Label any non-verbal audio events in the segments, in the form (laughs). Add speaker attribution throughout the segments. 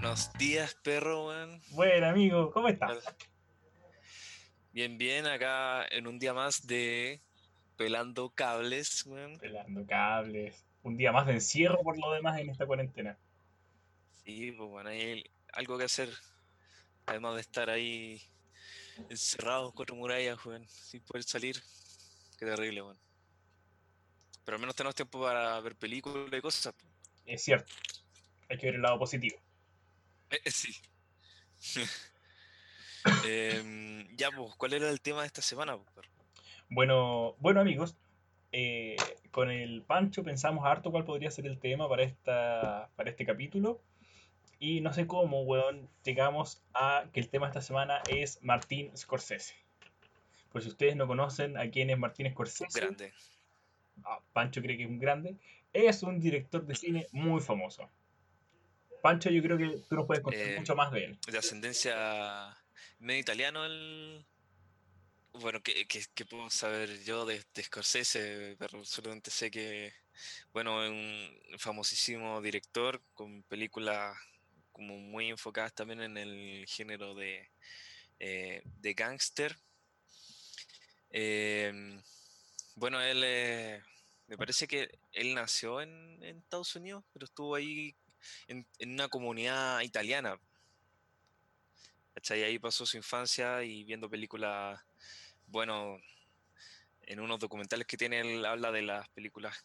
Speaker 1: Buenos días, perro, weón.
Speaker 2: Buen amigo, ¿cómo estás?
Speaker 1: Bien, bien, acá en un día más de pelando cables, weón.
Speaker 2: Pelando cables. Un día más de encierro por lo demás en esta cuarentena.
Speaker 1: Sí, pues bueno, hay algo que hacer. Además de estar ahí encerrados cuatro murallas, weón, sin poder salir. Qué terrible, weón. Pero al menos tenemos tiempo para ver películas y cosas.
Speaker 2: Es cierto. Hay que ver el lado positivo.
Speaker 1: Eh, eh, sí. (laughs) Em, ya, pues, ¿cuál era el tema de esta semana?
Speaker 2: Bueno, bueno amigos, eh, con el Pancho pensamos harto cuál podría ser el tema para, esta, para este capítulo. Y no sé cómo, weón, llegamos a que el tema de esta semana es Martín Scorsese. Pues si ustedes no conocen a quién es Martín Scorsese,
Speaker 1: Grande.
Speaker 2: ah, Pancho cree que es un grande, es un director de cine muy famoso. Pancho, yo creo que tú nos puedes contar
Speaker 1: Eh,
Speaker 2: mucho más de él.
Speaker 1: De ascendencia medio italiano, el. Bueno, ¿qué, qué- qué puedo saber yo de, de Scorsese? Pero solamente sé que, bueno, es un famosísimo director con películas como muy enfocadas también en el género de, eh, de gángster. Em, bueno, él, eh, me parece que él nació en, en Estados Unidos, pero estuvo ahí en, en una comunidad italiana. ¿Cachai? Ahí pasó su infancia y viendo películas, bueno, en unos documentales que tiene, él habla de las películas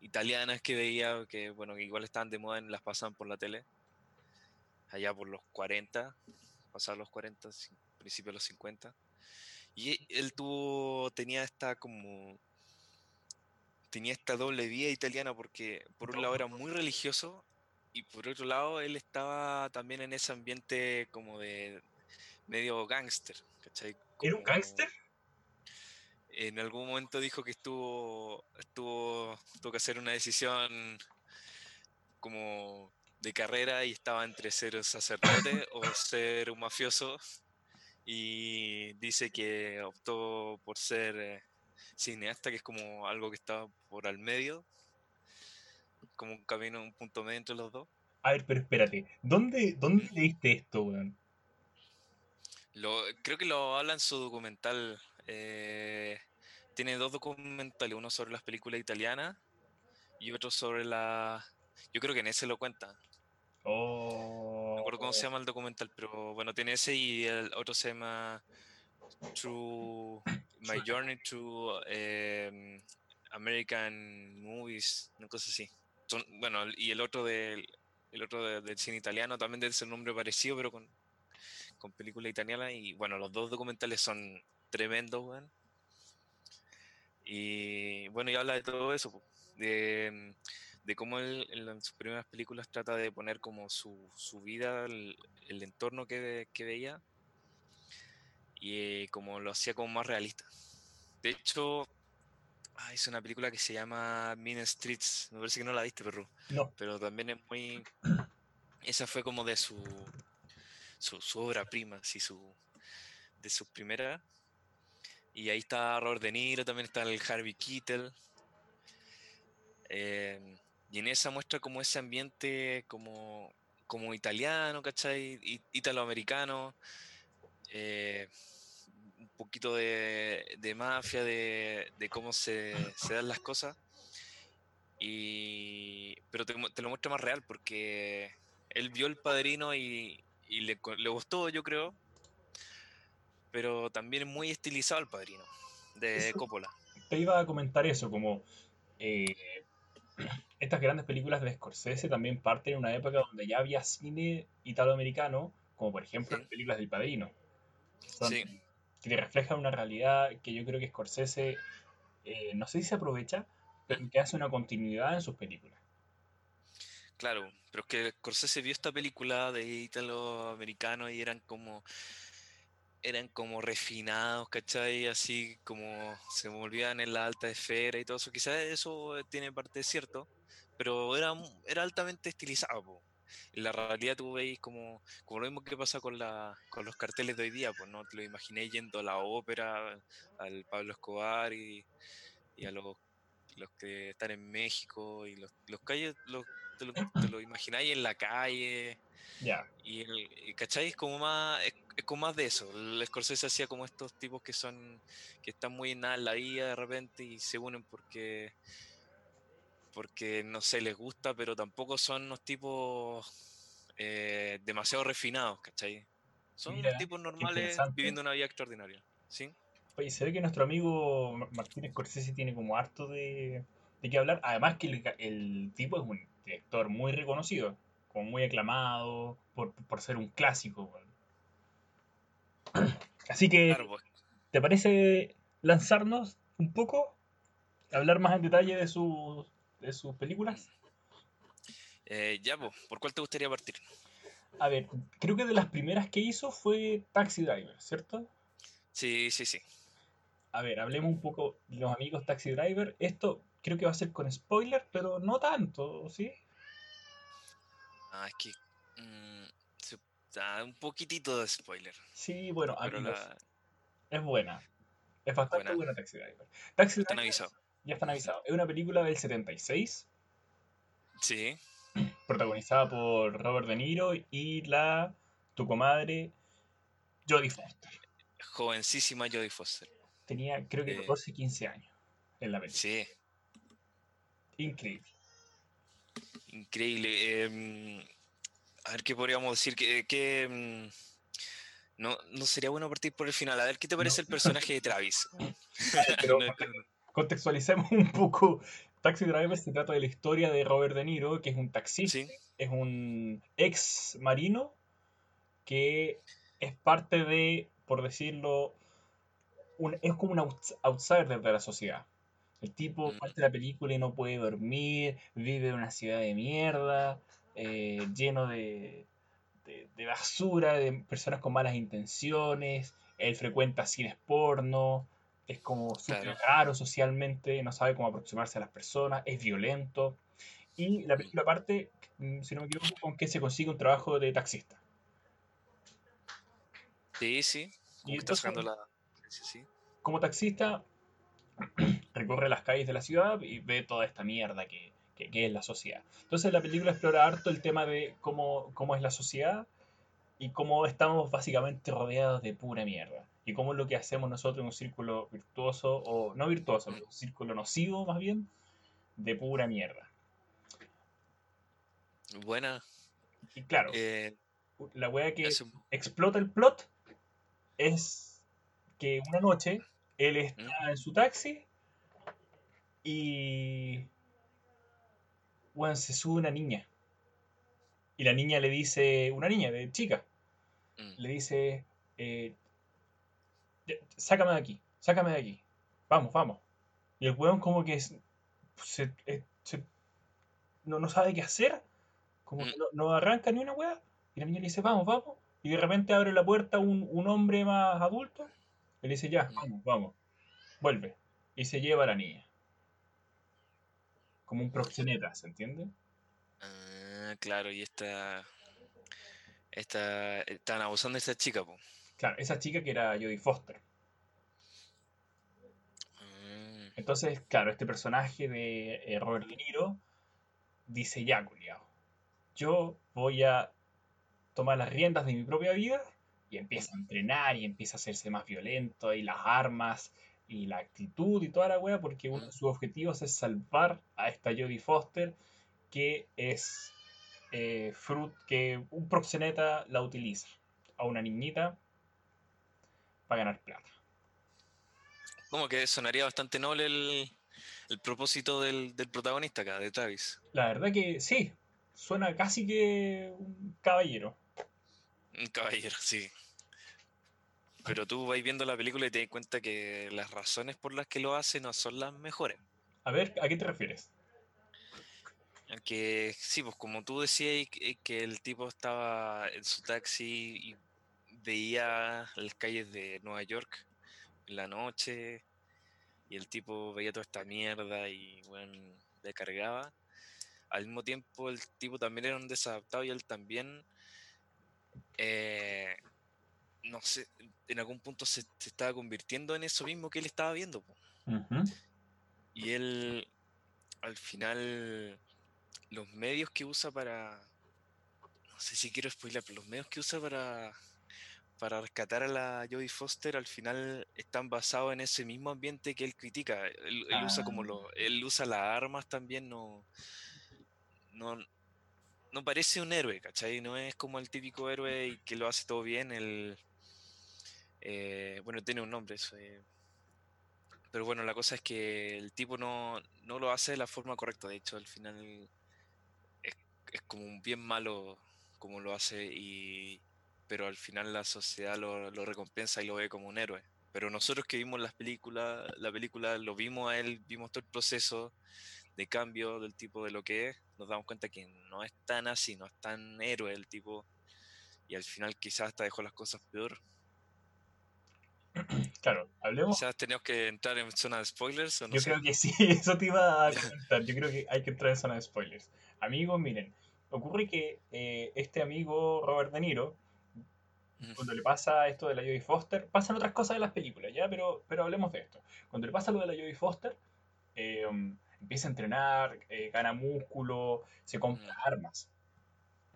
Speaker 1: italianas que veía, que bueno, igual estaban de moda, y las pasaban por la tele, allá por los 40, pasaban los 40, cin- principios de los 50. Y él tuvo, tenía esta como, tenía esta doble vida italiana porque por un lado era muy religioso y por otro lado él estaba también en ese ambiente como de medio gángster, ¿cachai?
Speaker 2: ¿Era un gángster?
Speaker 1: En algún momento dijo que estuvo, estuvo, tuvo que hacer una decisión como de carrera y estaba entre ser sacerdote o ser un mafioso y dice que optó por ser eh, cineasta, que es como algo que está por al medio, como un camino, un punto medio entre los dos.
Speaker 2: A ver, pero espérate, ¿dónde, dónde leíste esto, weón?
Speaker 1: Lo, creo que lo habla en su documental. eh, tiene dos documentales, uno sobre las películas italianas y otro sobre la... Yo creo que en ese lo cuenta. No
Speaker 2: Oh,
Speaker 1: me acuerdo cómo se llama el documental, pero bueno, tiene ese y el otro se llama True (coughs) My Journey to em, American Movies, una cosa así. Bueno, y el otro del el otro de- del cine italiano también debe ser nombre parecido, pero con, con película italiana. Y bueno, los dos documentales son tremendos, weón. Y bueno, y habla de todo eso, de, de cómo él en sus primeras películas trata de poner como su, su vida, el, el entorno que, que veía, y eh, como lo hacía como más realista. De hecho, ah, hizo una película que se llama Mean Streets, me parece que no la viste, perro,
Speaker 2: no,
Speaker 1: pero también es muy... Esa fue como de su, su, su obra prima, así, su, de sus primeras. Y ahí está Robert De Niro, también está el Harvey Keitel. Eh, y en esa muestra como ese ambiente como, como italiano, ¿cachai? Italoamericano. eh, poquito de, de mafia, de, de cómo se, se dan las cosas. Y, pero te, lo muestra más real porque él vio el padrino y, y le, gustó, yo creo. Pero también muy estilizado el padrino de
Speaker 2: Eso-
Speaker 1: Coppola.
Speaker 2: te iba a comentar eso, como eh, estas grandes películas de Scorsese también parten en una época donde ya había cine italoamericano, como por ejemplo
Speaker 1: Sí.
Speaker 2: las películas del Padrino. Son-
Speaker 1: Sí.
Speaker 2: Que te reflejan una realidad que yo creo que Scorsese, eh, no sé si se aprovecha, pero que hace una continuidad en sus películas.
Speaker 1: Claro, pero es que Scorsese vio esta película de italoamericano y eran como eran como refinados, ¿cachai? Así como se movían en la alta esfera y todo eso. Quizás eso tiene parte de cierto, pero era, era altamente estilizado. En la realidad tú veis como, como lo mismo que pasa con, la, con los carteles de hoy día, pues no te lo imaginé yendo a la ópera, al Pablo Escobar y, y a los los que están en México y los, los calles, los, te, lo, te lo imagináis en la calle.
Speaker 2: Ya.
Speaker 1: Y, el. Es como más, es, es como más de eso. El Scorsese hacía como estos tipos que son, que están muy en nada en la vida de repente y se unen porque, porque no sé, les gusta, pero tampoco son unos tipos eh, demasiado refinados, ¿cachai? Son
Speaker 2: Mira,
Speaker 1: unos tipos normales viviendo una vida extraordinaria, ¿sí?
Speaker 2: Oye, se ve que nuestro amigo Ma- Martín Scorsese tiene como harto de, de qué hablar. Además que el, tipo es un director muy reconocido, como muy aclamado por, por ser un clásico. (clears throat) Así que,
Speaker 1: Claro, pues.
Speaker 2: ¿te parece lanzarnos un poco? Hablar más en detalle de sus, de sus películas.
Speaker 1: Eh, ya, ¿por cuál te gustaría partir?
Speaker 2: A ver, creo que de las primeras que hizo fue Taxi Driver, ¿cierto?
Speaker 1: Sí, sí, sí.
Speaker 2: A ver, hablemos un poco de los amigos Taxi Driver. Esto creo que va a ser con spoiler, pero no tanto, ¿sí?
Speaker 1: Ah, es que. mm, se- ah, un poquitito de spoiler.
Speaker 2: Sí, bueno, amigos,
Speaker 1: la,
Speaker 2: es buena. Es bastante
Speaker 1: Buena.
Speaker 2: buena Taxi Driver. Taxi Driver. Ya están avisados. Es una película del 76,
Speaker 1: Sí,
Speaker 2: protagonizada por Robert De Niro y la tu comadre Jodie Foster.
Speaker 1: jovencísima Jodie Foster.
Speaker 2: Tenía creo que
Speaker 1: Eh.
Speaker 2: 14, 15 años en la película.
Speaker 1: Sí,
Speaker 2: Increíble.
Speaker 1: increíble. em, a ver qué podríamos decir. que, que, mm, no, no sería bueno partir por el final. A ver qué te parece el personaje de Travis. (laughs)
Speaker 2: Pero (laughs)
Speaker 1: No,
Speaker 2: contextualicemos (laughs) un poco. Taxi Driver se trata de la historia de Robert De Niro, que es un taxista,
Speaker 1: sí,
Speaker 2: es un ex marino que es parte de, por decirlo, un- es como un outs- outsider de la sociedad. El tipo
Speaker 1: Mm.
Speaker 2: parte de la película y no puede dormir, vive en una ciudad de mierda, eh, lleno de, de- de basura, de personas con malas intenciones. Él frecuenta cines porno, es como súper
Speaker 1: Claro.
Speaker 2: socialmente, no sabe cómo aproximarse a las personas, es violento. Y la película parte, mm, si no me equivoco, con que se consigue un trabajo de taxista.
Speaker 1: sí, sí. Como
Speaker 2: Y
Speaker 1: que está
Speaker 2: entonces-
Speaker 1: la. Sí, sí.
Speaker 2: como taxista (clears throat) recorre las calles de la ciudad y ve toda esta mierda que, que- que es la sociedad. Entonces la película explora harto el tema de cómo, cómo es la sociedad y cómo estamos básicamente rodeados de pura mierda. Y cómo es lo que hacemos nosotros en un círculo virtuoso, o no virtuoso, un círculo nocivo más bien, de pura mierda.
Speaker 1: Buena.
Speaker 2: Y claro,
Speaker 1: eh,
Speaker 2: la wea que explota el plot es que una noche él está en su taxi y bueno, se sube una niña. Y la niña le dice, una niña de chica,
Speaker 1: mm,
Speaker 2: le dice, eh, "Ya, sácame de aquí, sácame de aquí, vamos, vamos. Y el weón como que se- eh, se- no, no sabe qué hacer, como que
Speaker 1: Mm.
Speaker 2: no, no arranca ni una wea. Y la niña le dice, vamos, vamos. Y de repente abre la puerta un, un hombre más adulto y le dice, ya,
Speaker 1: Mm.
Speaker 2: vamos, vamos, vuelve. Y se lleva a la niña. Como un proxeneta, ¿se entiende?
Speaker 1: Ah, claro, y esta. Esta. Están abusando de esta chica, po.
Speaker 2: Claro, esa chica que era Jodie Foster.
Speaker 1: Mm,
Speaker 2: Entonces, claro, este personaje de eh, Robert De Niro dice, ya, culiao, yo voy a tomar las riendas de mi propia vida y empieza a entrenar y empieza a hacerse más violento y las armas y la actitud y toda la wea porque uno de sus objetivos es salvar a esta Jodie Foster que es eh, fruit que un proxeneta la utiliza a una niñita para ganar plata.
Speaker 1: Como que sonaría bastante noble el, el propósito del, del protagonista acá, de Travis.
Speaker 2: La verdad que sí, suena casi que un caballero.
Speaker 1: Un caballero, sí. Pero tú vas viendo la película y te das cuenta que las razones por las que lo hace no son las mejores.
Speaker 2: A ver, ¿a qué te refieres?
Speaker 1: Que sí, pues como tú decías que, que el tipo estaba en su taxi y veía las calles de Nueva York en la noche y el tipo veía toda esta mierda y bueno, le cargaba. Al mismo tiempo el tipo también era un desadaptado y él también, eh, no sé, en algún punto se, se estaba convirtiendo en eso mismo que él estaba viendo. Y él al final los medios que usa para. No sé si quiero spoiler, pero los medios que usa para. Para rescatar a la Jodie Foster al final están basados en ese mismo ambiente que él critica. Él, usa como lo, él usa las armas también, no, no, no parece un héroe, ¿cachai? No es como el típico héroe y que lo hace todo bien. El, eh, bueno, tiene un nombre eso. Eh, pero bueno, la cosa es que el tipo no, no, lo hace de la forma correcta. De hecho, al final es, es como un bien malo como lo hace, y, pero al final la sociedad lo, lo, recompensa y lo ve como un héroe. Pero nosotros que vimos las películas, la película, lo vimos a él, vimos todo el proceso de cambio del tipo de lo que es, nos damos cuenta que no es tan así, no es tan héroe el tipo, y al final quizás hasta dejó las cosas peor. (clears throat)
Speaker 2: Claro, hablemos.
Speaker 1: ¿Quizás tenemos que entrar en zona de spoilers? ¿o no
Speaker 2: Yo creo que sí, (laughs) eso te iba a comentar. Yo creo que hay que entrar en zona de spoilers. Amigos, miren, ocurre que eh, este amigo Robert De Niro, cuando le pasa esto de la Jodie Foster, pasan otras cosas en las películas, ¿ya? Pero, pero hablemos de esto. Cuando le pasa lo de la Jodie Foster, eh, empieza a entrenar, eh, gana músculo, se compra armas.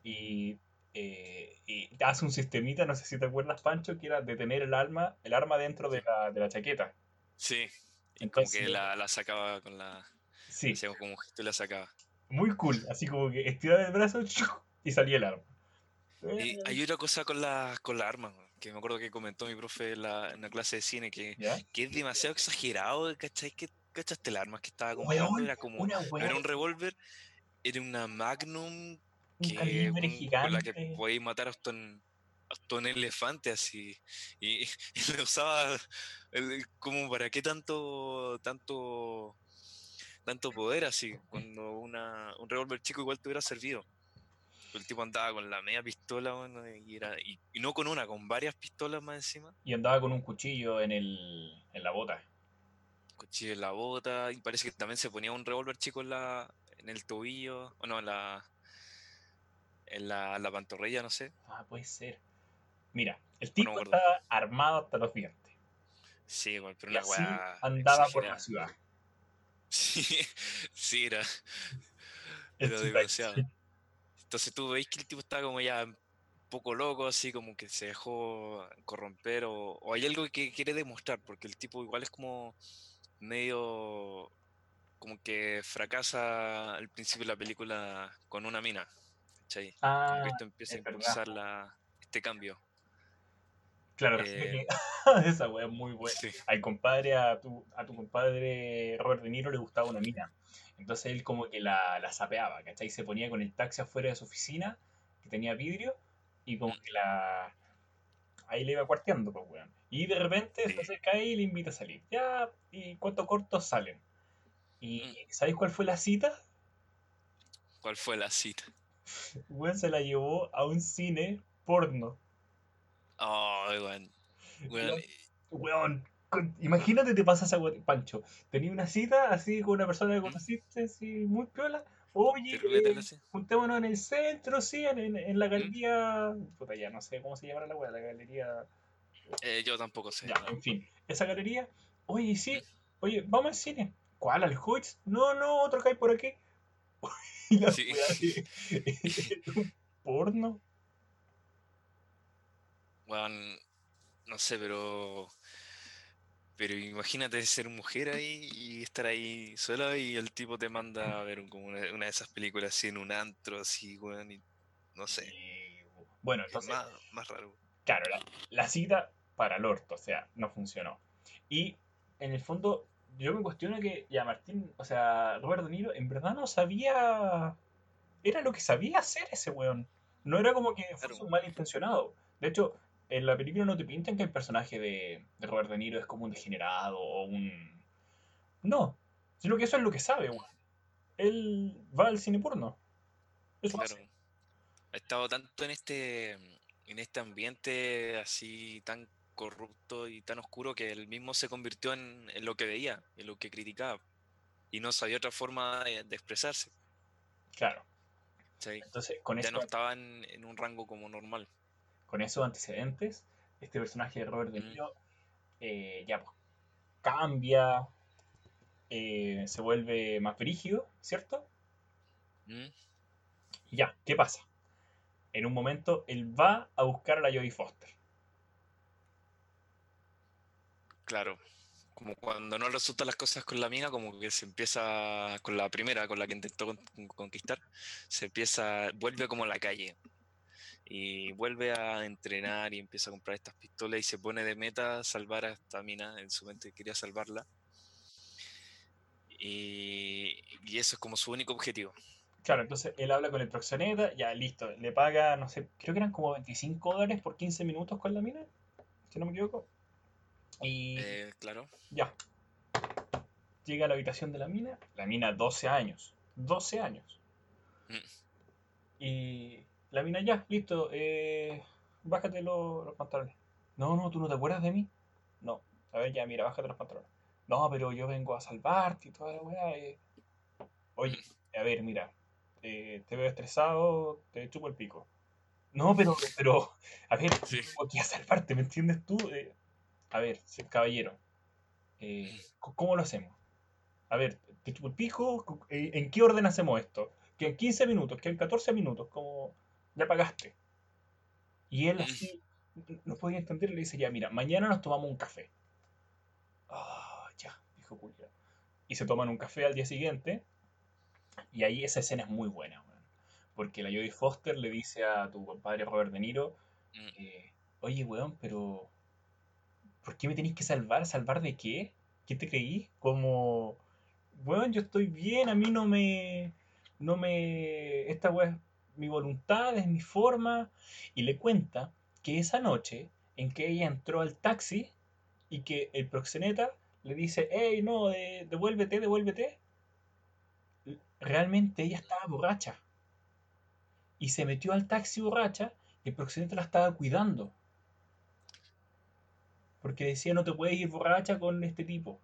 Speaker 2: Y, eh, y, hace un sistemita, no sé si te acuerdas, Pancho, que era detener el arma, el arma dentro de la, de la chaqueta.
Speaker 1: Sí, como que la, la, sacaba con la...
Speaker 2: Sí.
Speaker 1: Hacía como un gesto y la sacaba.
Speaker 2: Muy cool, así como que estiraba el brazo (laughs) y salía el arma.
Speaker 1: Y eh. hay otra cosa con la, con la arma, que me acuerdo que comentó mi profe en la, en la clase de cine, que, que es demasiado exagerado, ¿cachai? Que ¿Cachaste el arma que estaba comprando? era como. era un revólver, era una Magnum que, con, la que podéis matar hasta un, hasta un elefante así. Y, (laughs) y lo usaba como para qué tanto. tanto tanto poder así, cuando una, un revólver chico igual te hubiera servido. El tipo andaba con la media pistola, y, era, y, y, no con una, con varias pistolas más encima.
Speaker 2: Y andaba con un cuchillo en, el, en la bota
Speaker 1: cuchillo en la bota, y parece que también se ponía un revólver chico en la en el tobillo, o no, en la en la, la pantorrilla, no sé.
Speaker 2: Ah, puede ser. Mira, el tipo está armado hasta los dientes.
Speaker 1: Sí, pero una weá.
Speaker 2: Andaba por la ciudad. (laughs)
Speaker 1: Sí, sí, era. Era demasiado. Entonces tú veis que el tipo estaba como ya un poco loco, así como que se dejó corromper, o, o hay algo que quiere demostrar, porque el tipo igual es como medio como que fracasa al principio de la película con una mina. ¿cachai?
Speaker 2: Ah,
Speaker 1: esto empieza a impulsar la, este cambio.
Speaker 2: Claro, eh, (laughs) esa wea es muy buena. Al compadre, a tu, a tu compadre Robert De Niro le gustaba una mina. Entonces él como que la, la sapeaba, ¿cachai? Se ponía con el taxi afuera de su oficina, que tenía vidrio, y como que la... Ahí le iba cuarteando, pues, weón. Y de repente se acerca ahí y le invita a salir. Ya, y cuánto cortos salen. ¿Y mm. sabéis cuál fue la cita?
Speaker 1: ¿Cuál fue la cita?
Speaker 2: Weón se la llevó a un cine porno.
Speaker 1: Oh, weón. Weón.
Speaker 2: Weón. Imagínate te pasas a Pancho. Tenía una cita así con una persona que conociste, así muy piola. Oye, eh, juntémonos en el centro, sí, en, en, la galería. Puta, ya no sé cómo se llama la weá, la galería.
Speaker 1: Eh, yo tampoco sé.
Speaker 2: En fin, esa galería. Oye, sí, oye, vamos al cine. ¿Cuál? ¿Al Hoyts? No, no, otro que hay por aquí. (laughs) sí. (laughs) porno.
Speaker 1: Bueno, no sé, pero. Pero imagínate ser mujer ahí y estar ahí sola y el tipo te manda a ver como una, de esas películas así en un antro, así, weón, y no sé.
Speaker 2: Bueno, entonces.
Speaker 1: más, más raro.
Speaker 2: Claro, la, la cita para el orto, o sea, no funcionó. Y en el fondo, yo me cuestiono que ya Martín, o sea, Robert De Niro, en verdad no sabía. Era lo que sabía hacer ese weón. No era como que fuese un malintencionado. De hecho, en la película no te pintan que el personaje de, Robert De Niro es como un degenerado o un. No, sino que eso es lo que sabe, weón. Él va al cine porno. Eso claro.
Speaker 1: Ha estado tanto en este en este ambiente así tan corrupto y tan oscuro que él mismo se convirtió en, lo que veía, en lo que criticaba. Y no sabía otra forma de, expresarse.
Speaker 2: Claro. Entonces, con
Speaker 1: ya no estaba en, un rango como normal.
Speaker 2: Con esos antecedentes, este personaje de Robert De Niro eh, ya pues, cambia, eh, se vuelve más brígido, ¿cierto?
Speaker 1: ¿Mm?
Speaker 2: Y ya, ¿qué pasa? En un momento él va a buscar a la Jodie Foster.
Speaker 1: Claro. Como cuando no resultan las cosas con la amiga, como que se empieza con la primera, con la que intentó con- conquistar, se empieza, vuelve como a la calle. Y vuelve a entrenar y empieza a comprar estas pistolas y se pone de meta salvar a esta mina. En su mente quería salvarla. Y, y eso es como su único objetivo.
Speaker 2: Claro, entonces él habla con el proxeneta, ya listo, le paga, no sé, creo que eran como 25 dólares por 15 minutos con la mina, si no me equivoco. Y
Speaker 1: Eh, claro.
Speaker 2: ya, llega a la habitación de la mina, la mina 12 años, 12 años.
Speaker 1: Mm.
Speaker 2: Y la mina ya, listo, eh, bájate lo- los pantalones. No, no, ¿tú no te acuerdas de mí? No, a ver, ya, mira, bájate los pantalones. No, pero yo vengo a salvarte y toda la weá. eh. Oye, a ver, mira, eh, te veo estresado, te chupo el pico. No, pero, (laughs) pero, a ver,
Speaker 1: Sí.
Speaker 2: tengo aquí a salvarte, ¿me entiendes tú? Eh, a ver, caballero, ¿cómo lo hacemos? A ver, te chupo el pico, ¿en qué orden hacemos esto? Que en 15 minutos, que en 14 minutos, como ya pagaste. Y él así, no podía entender, le dice, ya, mira, mañana nos tomamos un café. Ah, ya, dijo Julia. Y se toman un café al día siguiente. Y ahí esa escena es muy buena, weón. Porque la Jodie Foster le dice a tu compadre Robert De Niro,
Speaker 1: Mm.
Speaker 2: eh, oye, weón, pero ¿por qué me tenéis que salvar? ¿Salvar de qué? ¿Qué te creí? Como, weón, yo estoy bien, a mí no me, no me, esta weón es mi voluntad, es mi forma. Y le cuenta que esa noche en que ella entró al taxi y que el proxeneta le dice, hey, no, de- devuélvete, devuélvete. Realmente ella estaba borracha. Y se metió al taxi borracha y el proxeneta la estaba cuidando. Porque decía, no te puedes ir borracha con este tipo.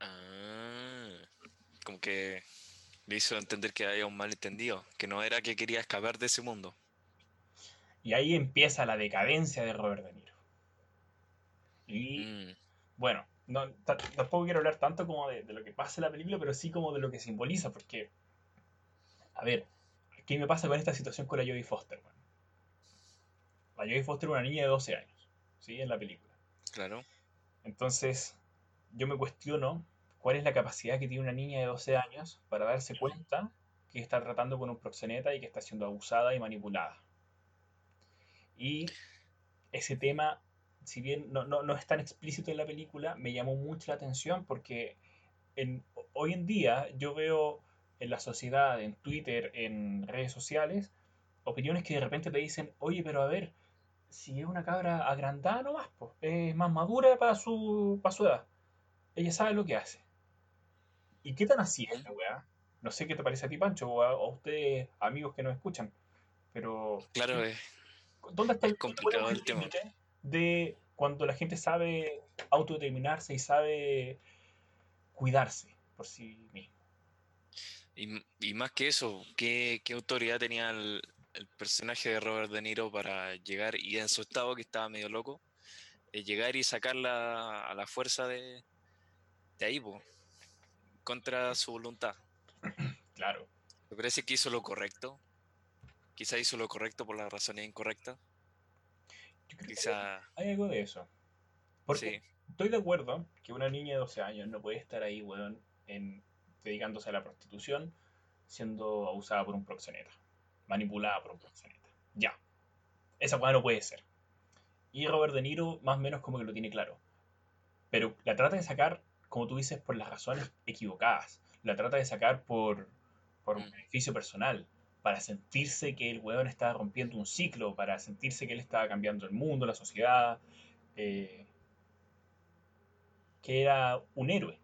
Speaker 1: Ah, como que le hizo entender que había un malentendido, que no era que quería escapar de ese mundo.
Speaker 2: Y ahí empieza la decadencia de Robert De Niro. Y
Speaker 1: Mm,
Speaker 2: bueno, no, ta- tampoco quiero hablar tanto como de, de lo que pasa en la película, pero sí como de lo que simboliza, porque, a ver, ¿qué me pasa con esta situación con la Jodie Foster? La Jodie Foster es una niña de 12 años, ¿sí? En la película.
Speaker 1: claro.
Speaker 2: Entonces, yo me cuestiono cuál es la capacidad que tiene una niña de 12 años para darse cuenta que está tratando con un proxeneta y que está siendo abusada y manipulada. Y ese tema, si bien no, no, no es tan explícito en la película, me llamó mucho la atención porque hoy en día yo veo en la sociedad, en Twitter, en redes sociales, opiniones que de repente te dicen, oye, pero a ver, si es una cabra agrandada nomás, pues, es más madura para su, para su edad. Ella sabe lo que hace. ¿Y qué tan así es la weá? No sé qué te parece a ti, Pancho, o a, ustedes, amigos que nos escuchan, pero
Speaker 1: Claro, es,
Speaker 2: ¿dónde está
Speaker 1: es
Speaker 2: el,
Speaker 1: complicado el tema.
Speaker 2: de cuando la gente sabe autodeterminarse y sabe cuidarse por sí mismo?
Speaker 1: Y, más que eso, ¿qué, qué autoridad tenía el, el personaje de Robert De Niro para llegar y en su estado que estaba medio loco, eh, llegar y sacarla a la fuerza de, de ahí, po, contra su voluntad? (clears throat)
Speaker 2: Claro.
Speaker 1: ¿Me parece que hizo lo correcto? Quizá hizo lo correcto por las razones incorrectas.
Speaker 2: Yo creo que
Speaker 1: Quizá,
Speaker 2: hay algo de eso. Porque
Speaker 1: sí,
Speaker 2: estoy de acuerdo que una niña de 12 años no puede estar ahí, weón, en, dedicándose a la prostitución, siendo abusada por un proxeneta, manipulada por un proxeneta. Ya. Esa weá no puede ser. Y Robert De Niro más o menos como que lo tiene claro. Pero la trata de sacar, como tú dices, por las razones equivocadas. La trata de sacar por, por un
Speaker 1: Mm.
Speaker 2: beneficio personal. Para sentirse que el weón estaba rompiendo un ciclo. Para sentirse que él estaba cambiando el mundo, la sociedad. eh, que era un héroe.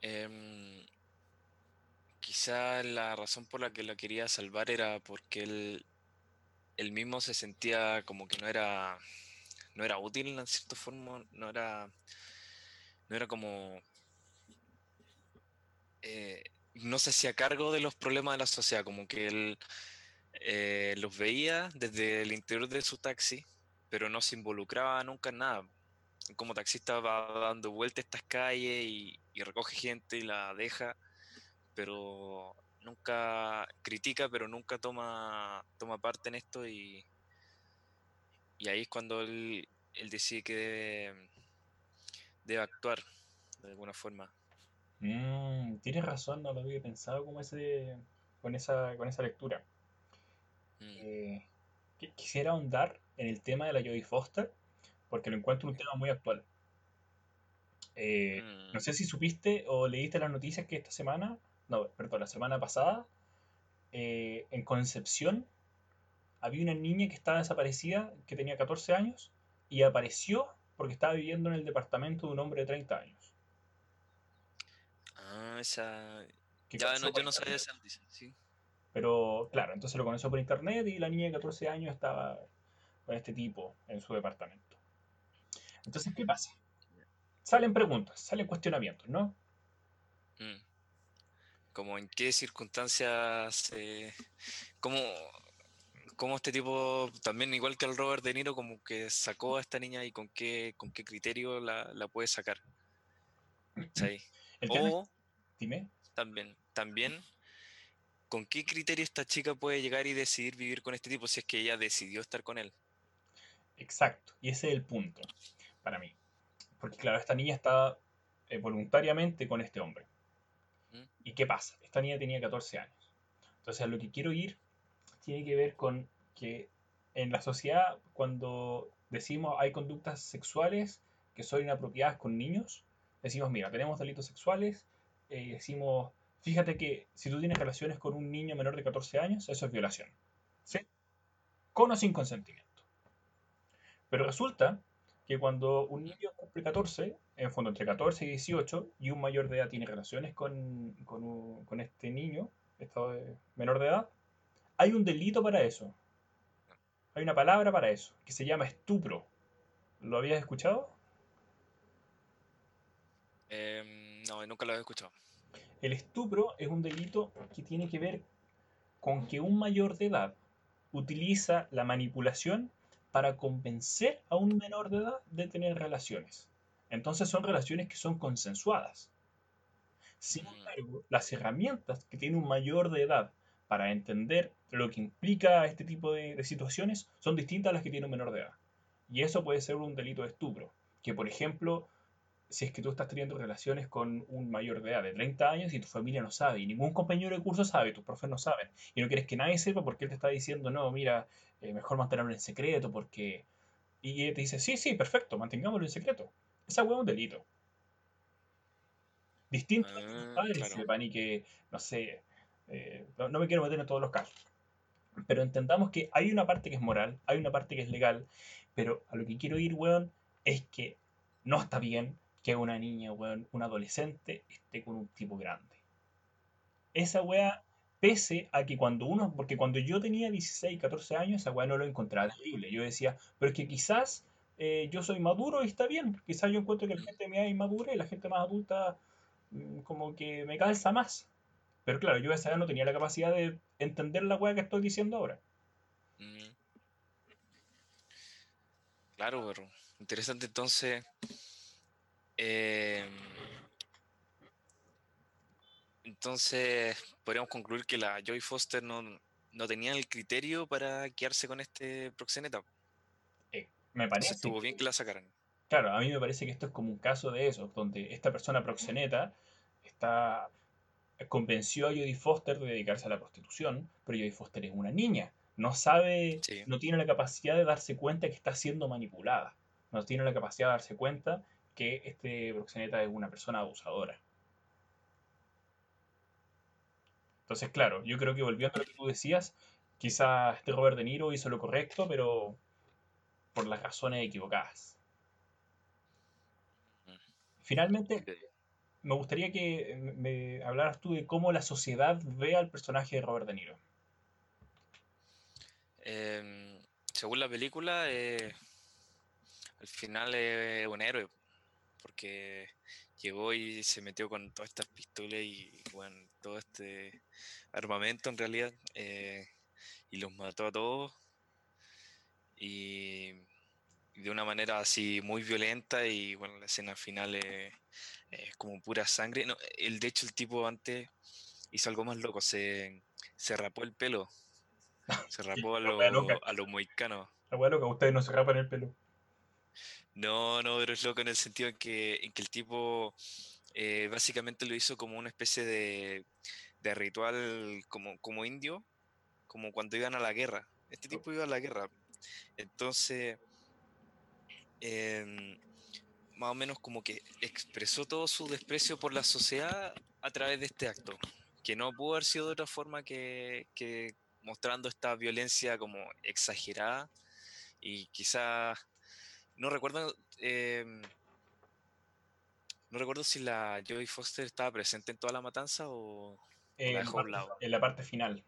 Speaker 1: Em, quizá la razón por la que la quería salvar era porque él, él mismo se sentía como que no era, no era útil en cierta forma, no era, no era como, eh, no se hacía cargo de los problemas de la sociedad, como que él eh, los veía desde el interior de su taxi, pero no se involucraba nunca en nada. como taxista va dando vueltas a estas calles y, y recoge gente y la deja, pero nunca critica, pero nunca toma, toma parte en esto y, y ahí es cuando él, él decide que debe, debe actuar de alguna forma.
Speaker 2: Mm, tienes razón, no lo había pensado como ese, con esa, con esa lectura.
Speaker 1: Mm,
Speaker 2: Eh, qui- quisiera ahondar en el tema de la Jodie Foster, porque lo encuentro un tema muy actual. Eh, no
Speaker 1: mm,
Speaker 2: sé si supiste o leíste las noticias que esta semana, no, perdón, la semana pasada, eh, en Concepción había una niña que estaba desaparecida, que tenía 14 años, y apareció porque estaba viviendo en el departamento de un hombre de 30 años,
Speaker 1: Ah, esa... Ya no, yo no sabía esa noticia, sí.
Speaker 2: Pero claro, entonces lo conoció por internet y la niña de 14 años estaba con este tipo en su departamento. Entonces, ¿qué pasa? Salen preguntas, salen cuestionamientos, ¿no?
Speaker 1: Mm. Como en qué circunstancias, eh, cómo, cómo este tipo, también igual que el Robert De Niro, como que sacó a esta niña y con qué, con qué criterio la, la puede sacar. (clears throat) O
Speaker 2: dime,
Speaker 1: también, también, con qué criterio esta chica puede llegar y decidir vivir con este tipo si es que ella decidió estar con él.
Speaker 2: exacto, y ese es el punto para mí. Porque claro, esta niña estaba eh, voluntariamente con este hombre.
Speaker 1: ¿Mm?
Speaker 2: ¿Y qué pasa? Esta niña tenía 14 años. Entonces, a lo que quiero ir tiene que ver con que en la sociedad, cuando decimos hay conductas sexuales que son inapropiadas con niños, decimos, mira, tenemos delitos sexuales, eh, decimos, fíjate que si tú tienes relaciones con un niño menor de 14 años, eso es violación. ¿Sí? Con o sin consentimiento. Pero resulta que cuando un niño cumple 14, en fondo entre 14 y 18, y un mayor de edad tiene relaciones con, con, este niño, esto de menor de edad, hay un delito para eso. Hay una palabra para eso, que se llama estupro. ¿Lo habías escuchado?
Speaker 1: Em, no, nunca lo había escuchado.
Speaker 2: El estupro es un delito que tiene que ver con que un mayor de edad utiliza la manipulación para convencer a un menor de edad de tener relaciones. Entonces son relaciones que son consensuadas. Sin
Speaker 1: Mm,
Speaker 2: embargo, las herramientas que tiene un mayor de edad para entender lo que implica este tipo de, de situaciones son distintas a las que tiene un menor de edad. Y eso puede ser un delito de estupro. Que, por ejemplo, si es que tú estás teniendo relaciones con un mayor de edad de 30 años y tu familia no sabe, y ningún compañero de curso sabe, tus profes no saben, y no quieres que nadie sepa porque él te está diciendo, no, mira, eh, mejor mantenerlo en secreto porque... Y él te dice, sí, sí, perfecto, mantengámoslo en secreto. Esa hueá es un delito. Distinto a que
Speaker 1: ah,
Speaker 2: padres
Speaker 1: claro.
Speaker 2: sepan y que, no sé, eh, no, me quiero meter en todos los casos, pero entendamos que hay una parte que es moral, hay una parte que es legal, pero a lo que quiero ir, weón, es que no está bien que una niña, weón, un adolescente, esté con un tipo grande. Esa weá, pese a que cuando uno, porque cuando yo tenía 16, 14 años, esa weá no lo encontraba terrible. Yo decía, pero es que quizás eh, yo soy maduro y está bien. Quizás yo encuentro que la gente me es inmadura y la gente más adulta mm, como que me calza más. Pero claro, yo a esa edad no tenía la capacidad de entender la weá que estoy diciendo ahora.
Speaker 1: mm, claro, pero interesante entonces. em, entonces, podríamos concluir que la Joy Foster no, no tenía el criterio para quedarse con este proxeneta.
Speaker 2: Eh, me
Speaker 1: Entonces
Speaker 2: parece
Speaker 1: estuvo bien
Speaker 2: que
Speaker 1: la sacaran.
Speaker 2: claro, a mí me parece que esto es como un caso de eso, donde esta persona proxeneta está, convenció a Jodie Foster de dedicarse a la prostitución, pero Jodie Foster es una niña, no sabe,
Speaker 1: Sí.
Speaker 2: no tiene la capacidad de darse cuenta que está siendo manipulada, no tiene la capacidad de darse cuenta que este proxeneta es una persona abusadora. Entonces, claro, yo creo que volviendo a lo que tú decías, quizás este Robert De Niro hizo lo correcto, pero por las razones equivocadas. Finalmente. Me gustaría que me hablaras tú de cómo la sociedad ve al personaje de Robert De Niro.
Speaker 1: Em, según la película, eh, al final es un héroe, porque llegó y se metió con todas estas pistolas y bueno, todo este armamento en realidad, eh, y los mató a todos. Y, de una manera así muy violenta y bueno, la escena final es, como pura sangre. No, el, de hecho, el tipo antes hizo algo más loco, se, se rapó el pelo. Se (laughs) rapó a los a lo mohicanos.
Speaker 2: La que a ustedes no se rapan el pelo.
Speaker 1: No, no, pero es loco en el sentido en que, en que el tipo eh, básicamente lo hizo como una especie de, de ritual como, como indio, como cuando iban a la guerra. Este tipo iba a la guerra. Entonces, em, más o menos como que expresó todo su desprecio por la sociedad a través de este acto, que no pudo haber sido de otra forma que, mostrando esta violencia como exagerada y quizá no recuerdo em, no recuerdo si la Joy Foster estaba presente en toda la matanza o,
Speaker 2: la dejó lado. En la parte final.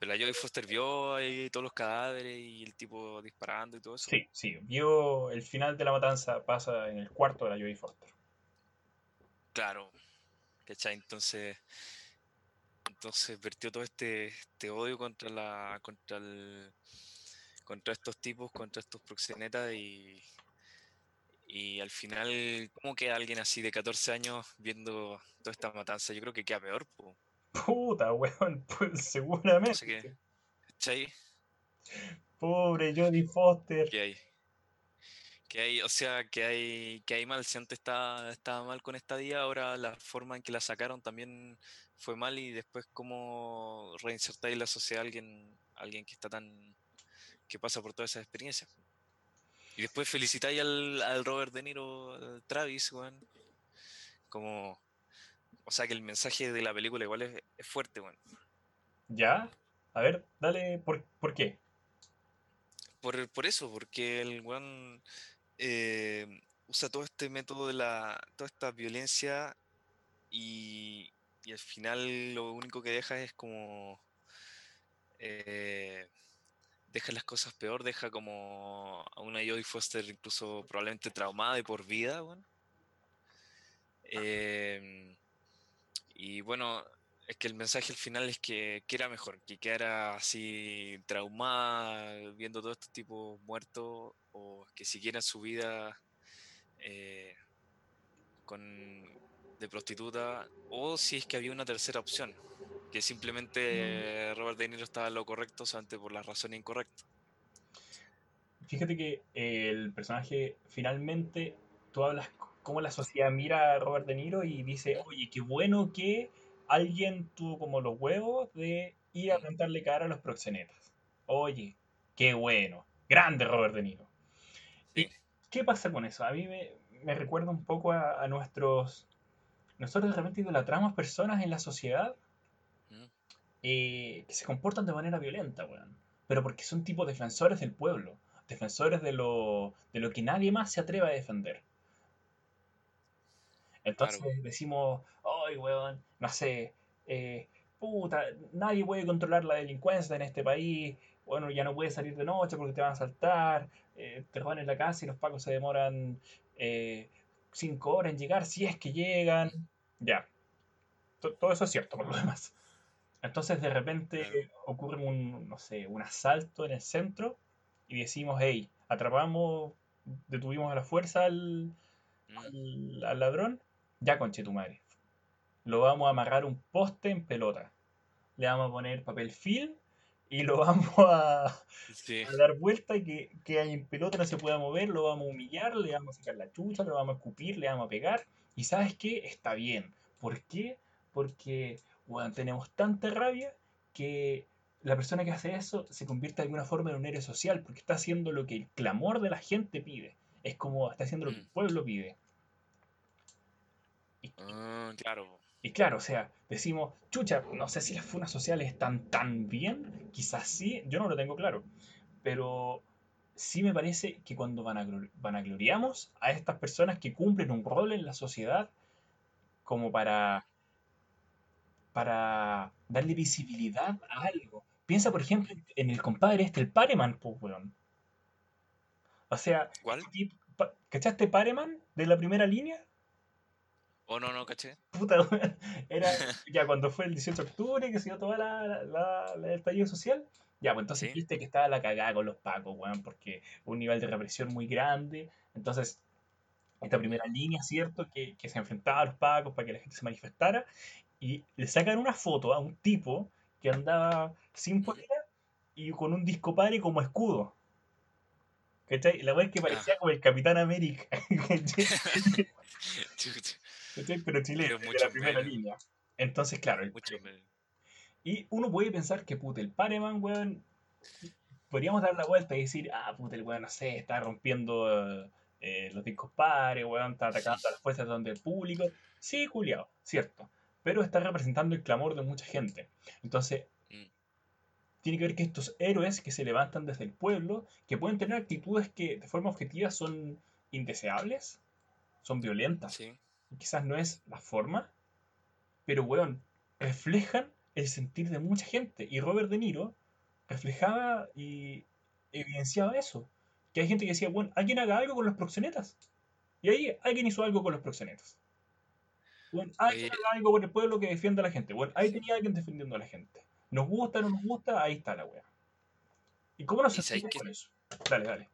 Speaker 1: Pero la Jodie Foster vio ahí todos los cadáveres y el tipo disparando y todo eso.
Speaker 2: Sí, sí, vio el final de la matanza, pasa en el cuarto de la Jodie Foster.
Speaker 1: Claro, ¿cachai? Entonces, entonces vertió todo este, este odio contra la contra el, contra estos tipos, contra estos proxenetas y, y al final, ¿cómo queda alguien así de 14 años viendo toda esta matanza? Yo creo que queda peor, po.
Speaker 2: Puta, weón, (laughs) pues seguramente. Pobre Jodie Foster.
Speaker 1: ¿Qué hay? Que hay, o sea, que hay, que hay mal. Si antes estaba, estaba mal con esta día, ahora la forma en que la sacaron también fue mal y después cómo reinsertar en la sociedad a alguien, alguien que está tan, que pasa por toda esa experiencia. Y después felicitáis al, al Robert De Niro, al Travis, weón. Como o sea que el mensaje de la película igual es, fuerte, bueno.
Speaker 2: ¿Ya? A ver, dale, ¿por, ¿por qué?
Speaker 1: Por, por, eso, porque el weón eh, usa todo este método de la. toda esta violencia y, y al final lo único que deja es como. Eh, deja las cosas peor, deja como a una Jodie Foster incluso probablemente traumada y por vida, bueno. Eh, y bueno, es que el mensaje al final es que, era mejor, que quedara así traumada viendo todos estos tipos muertos o que siguieran su vida eh, con, de prostituta o si es que había una tercera opción, que simplemente mm. Robert De Niro estaba en lo correcto solamente por la razón incorrecta.
Speaker 2: Fíjate que el personaje finalmente, tú hablas cómo la sociedad mira a Robert De Niro y dice, oye, qué bueno que alguien tuvo como los huevos de ir a plantarle cara a los proxenetas. Oye, qué bueno. Grande Robert De Niro. ¿Y qué pasa con eso? A mí me, recuerda un poco a, nuestros... Nosotros de repente idolatramos personas en la sociedad eh, que se comportan de manera violenta, weón. Pero porque son tipos defensores del pueblo. Defensores de lo, de lo que nadie más se atreve a defender. Entonces decimos, ay, weón, no sé, eh, puta, nadie puede controlar la delincuencia en este país, bueno, ya no puedes salir de noche porque te van a saltar, eh, te roban en la casa y los pacos se demoran eh, cinco horas en llegar, si es que llegan, ya. todo eso es cierto por lo demás. Entonces de repente ocurre un, no sé, un asalto en el centro y decimos, hey, atrapamos, detuvimos a la fuerza al, mm. al ladrón ya conche tu madre. Lo vamos a amarrar un poste en pelota. Le vamos a poner papel film y lo (laughs) vamos a, dar vuelta y que, que en pelota no se pueda mover, lo vamos a humillar, le vamos a sacar la chucha, lo vamos a escupir, le vamos a pegar. Y sabes qué? Está bien. ¿Por qué? Porque bueno, tenemos tanta rabia que la persona que hace eso se convierte de alguna forma en un héroe social porque está haciendo lo que el clamor de la gente pide. Es como está haciendo lo que el mm. pueblo pide.
Speaker 1: Ah, claro.
Speaker 2: Y claro, o sea, decimos, chucha, no sé si las funas sociales están tan bien, quizás sí, yo no lo tengo claro, pero sí me parece que cuando van a estas personas que cumplen un rol en la sociedad como para, para darle visibilidad a algo. Piensa, por ejemplo, en el compadre este, el Pareman, pues, weón. O sea,
Speaker 1: ¿cuál?
Speaker 2: ¿Cachaste Pareman de la primera línea?
Speaker 1: ¿O no, no, caché?
Speaker 2: Puta, (laughs) era ya cuando fue el 18 de octubre que se dio toda la, la, el estallido social. Ya, pues entonces
Speaker 1: Sí.
Speaker 2: viste que estaba la cagada con los pacos, weón, porque un nivel de represión muy grande. Entonces, esta primera línea, ¿cierto? Que, que se enfrentaba a los pacos para que la gente se manifestara. Y le sacan una foto a un tipo que andaba sin polera y con un disco padre como escudo. ¿Cachai? La weá es que parecía
Speaker 1: Ah.
Speaker 2: como el Capitán América. (laughs) (laughs) Pero chileno,
Speaker 1: Pero
Speaker 2: de la primera línea. Entonces, claro, el-
Speaker 1: Mucho
Speaker 2: y uno puede pensar que puta, el Pareman, weón, podríamos dar la vuelta y decir, ah, puta, el weón, no sé, está rompiendo eh, los discos pares, weón, está atacando a las fuerzas donde el público. Sí, culiao, cierto. Pero está representando el clamor de mucha gente. Entonces,
Speaker 1: Mm.
Speaker 2: tiene que ver que estos héroes que se levantan desde el pueblo, que pueden tener actitudes que de forma objetiva son indeseables, son violentas,
Speaker 1: Sí.
Speaker 2: Quizás no es la forma, pero weón, reflejan el sentir de mucha gente. Y Robert De Niro reflejaba y evidenciaba eso. Que hay gente que decía, bueno, alguien haga algo con los proxenetas. Y ahí alguien hizo algo con los proxenetas. Bueno, alguien haga algo por el pueblo que defienda a la gente. Bueno, ahí
Speaker 1: sí.
Speaker 2: tenía alguien defendiendo a la gente. Nos gusta, no nos gusta, ahí está la wea. ¿Y cómo nos
Speaker 1: ¿Y sabéis
Speaker 2: sentimos
Speaker 1: que,
Speaker 2: con eso? Dale, dale.